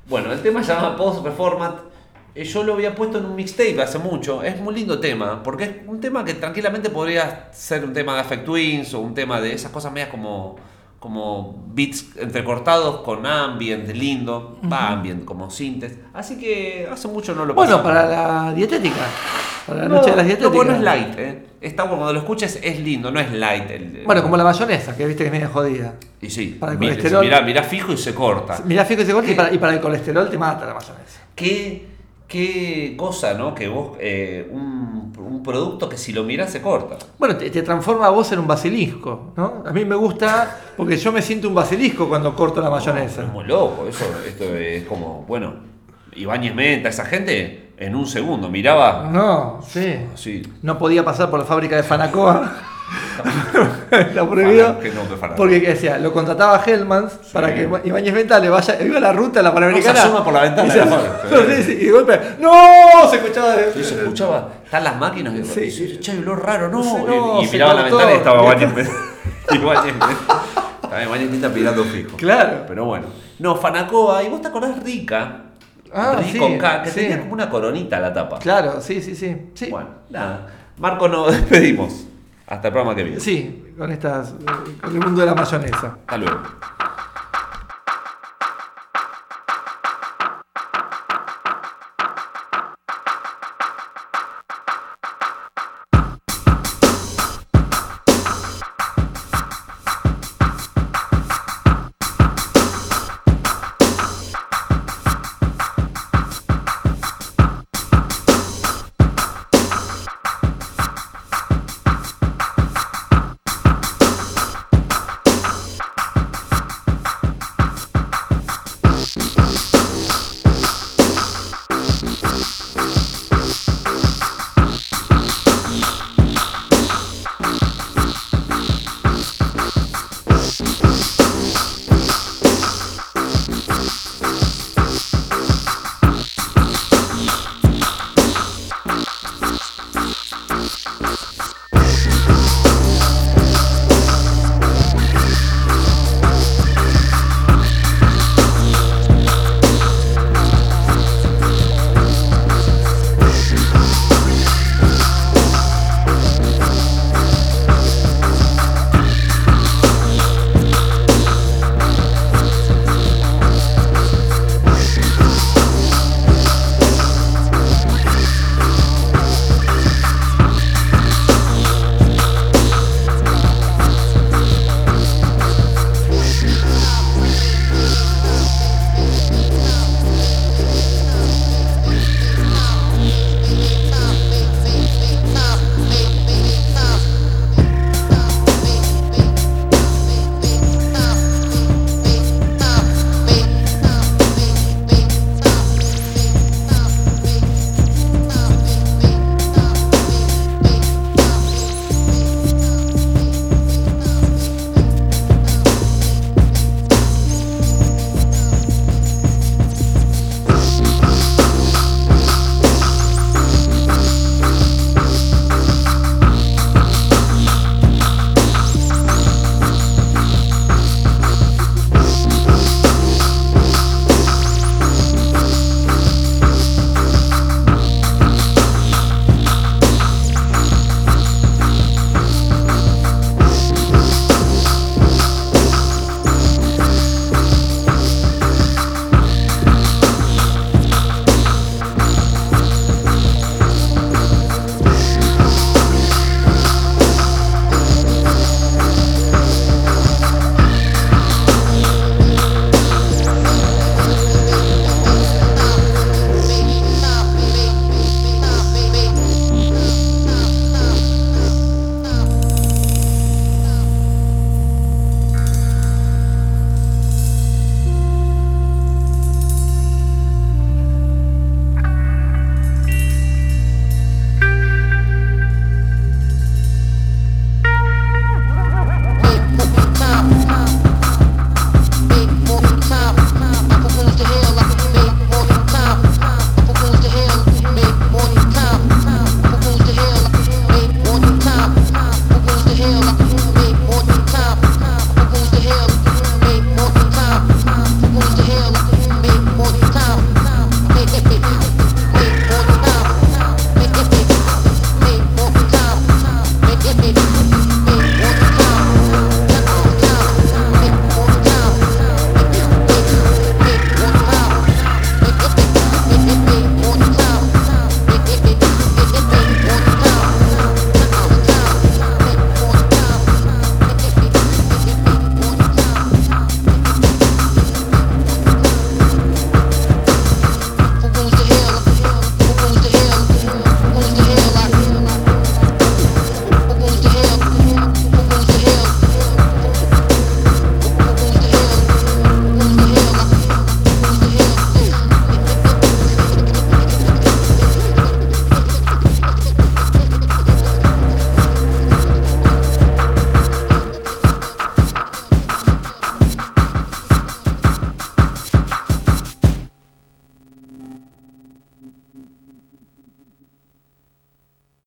Bueno, el tema se llama Post Performance eh, yo lo había puesto en un mixtape hace mucho. Es muy lindo tema, porque es un tema que tranquilamente podría ser un tema de Affect Twins o un tema de esas cosas medias como, como beats entrecortados con ambient lindo, va ambient como sintes. Así que hace mucho no lo Bueno, pasaba. para la dietética. Para la No, noche de las no, dietéticas. porque no es light, ¿eh? Está bueno, cuando lo escuches es lindo, no es light. el- Bueno, como la mayonesa, que viste que es media jodida. Y sí, para el colesterol. mirá, mirá fijo y se corta. Mirá, fíjate, y para, y para el colesterol te mata la mayonesa. Qué, qué cosa, ¿no? Que vos, eh, un, un producto que si lo mirás se corta. Bueno, te, te transforma a vos en un basilisco, ¿no? A mí me gusta porque yo me siento un basilisco cuando corto la mayonesa. Es muy loco, eso, esto es como, bueno, Ibáñez Menta, esa gente, en un segundo, miraba No, sí. así. No podía pasar por la fábrica de Fanacoa. La prohibió. Fana- que no, que Fanacoa. Porque ¿qué decía, lo contrataba Hellmans para que Ibáñez Venta le vaya, iba a la ruta la Panamericana. No, se asoma por la ventana Y, se de la sí, sí, y de golpe, ¡No! Se escuchaba de. Sí, se escuchaba, están las máquinas y Sí. sí, che, olor raro, no. Sí, no, y, miraba la ventana y estaba Ibáñez Menta. Ibáñez Menta. Estaba Ibáñez Menta mirando fijo. Claro. Pero bueno. No, Fanacoa, y vos te acordás Rica. Ah, Rica sí, con K, que sí. tenía como una coronita a la tapa. Claro, sí, sí, sí. sí. Bueno, nada. Marco, nos despedimos. Hasta el programa que viene. Sí, con estas. con el mundo de la mayonesa. Hasta luego.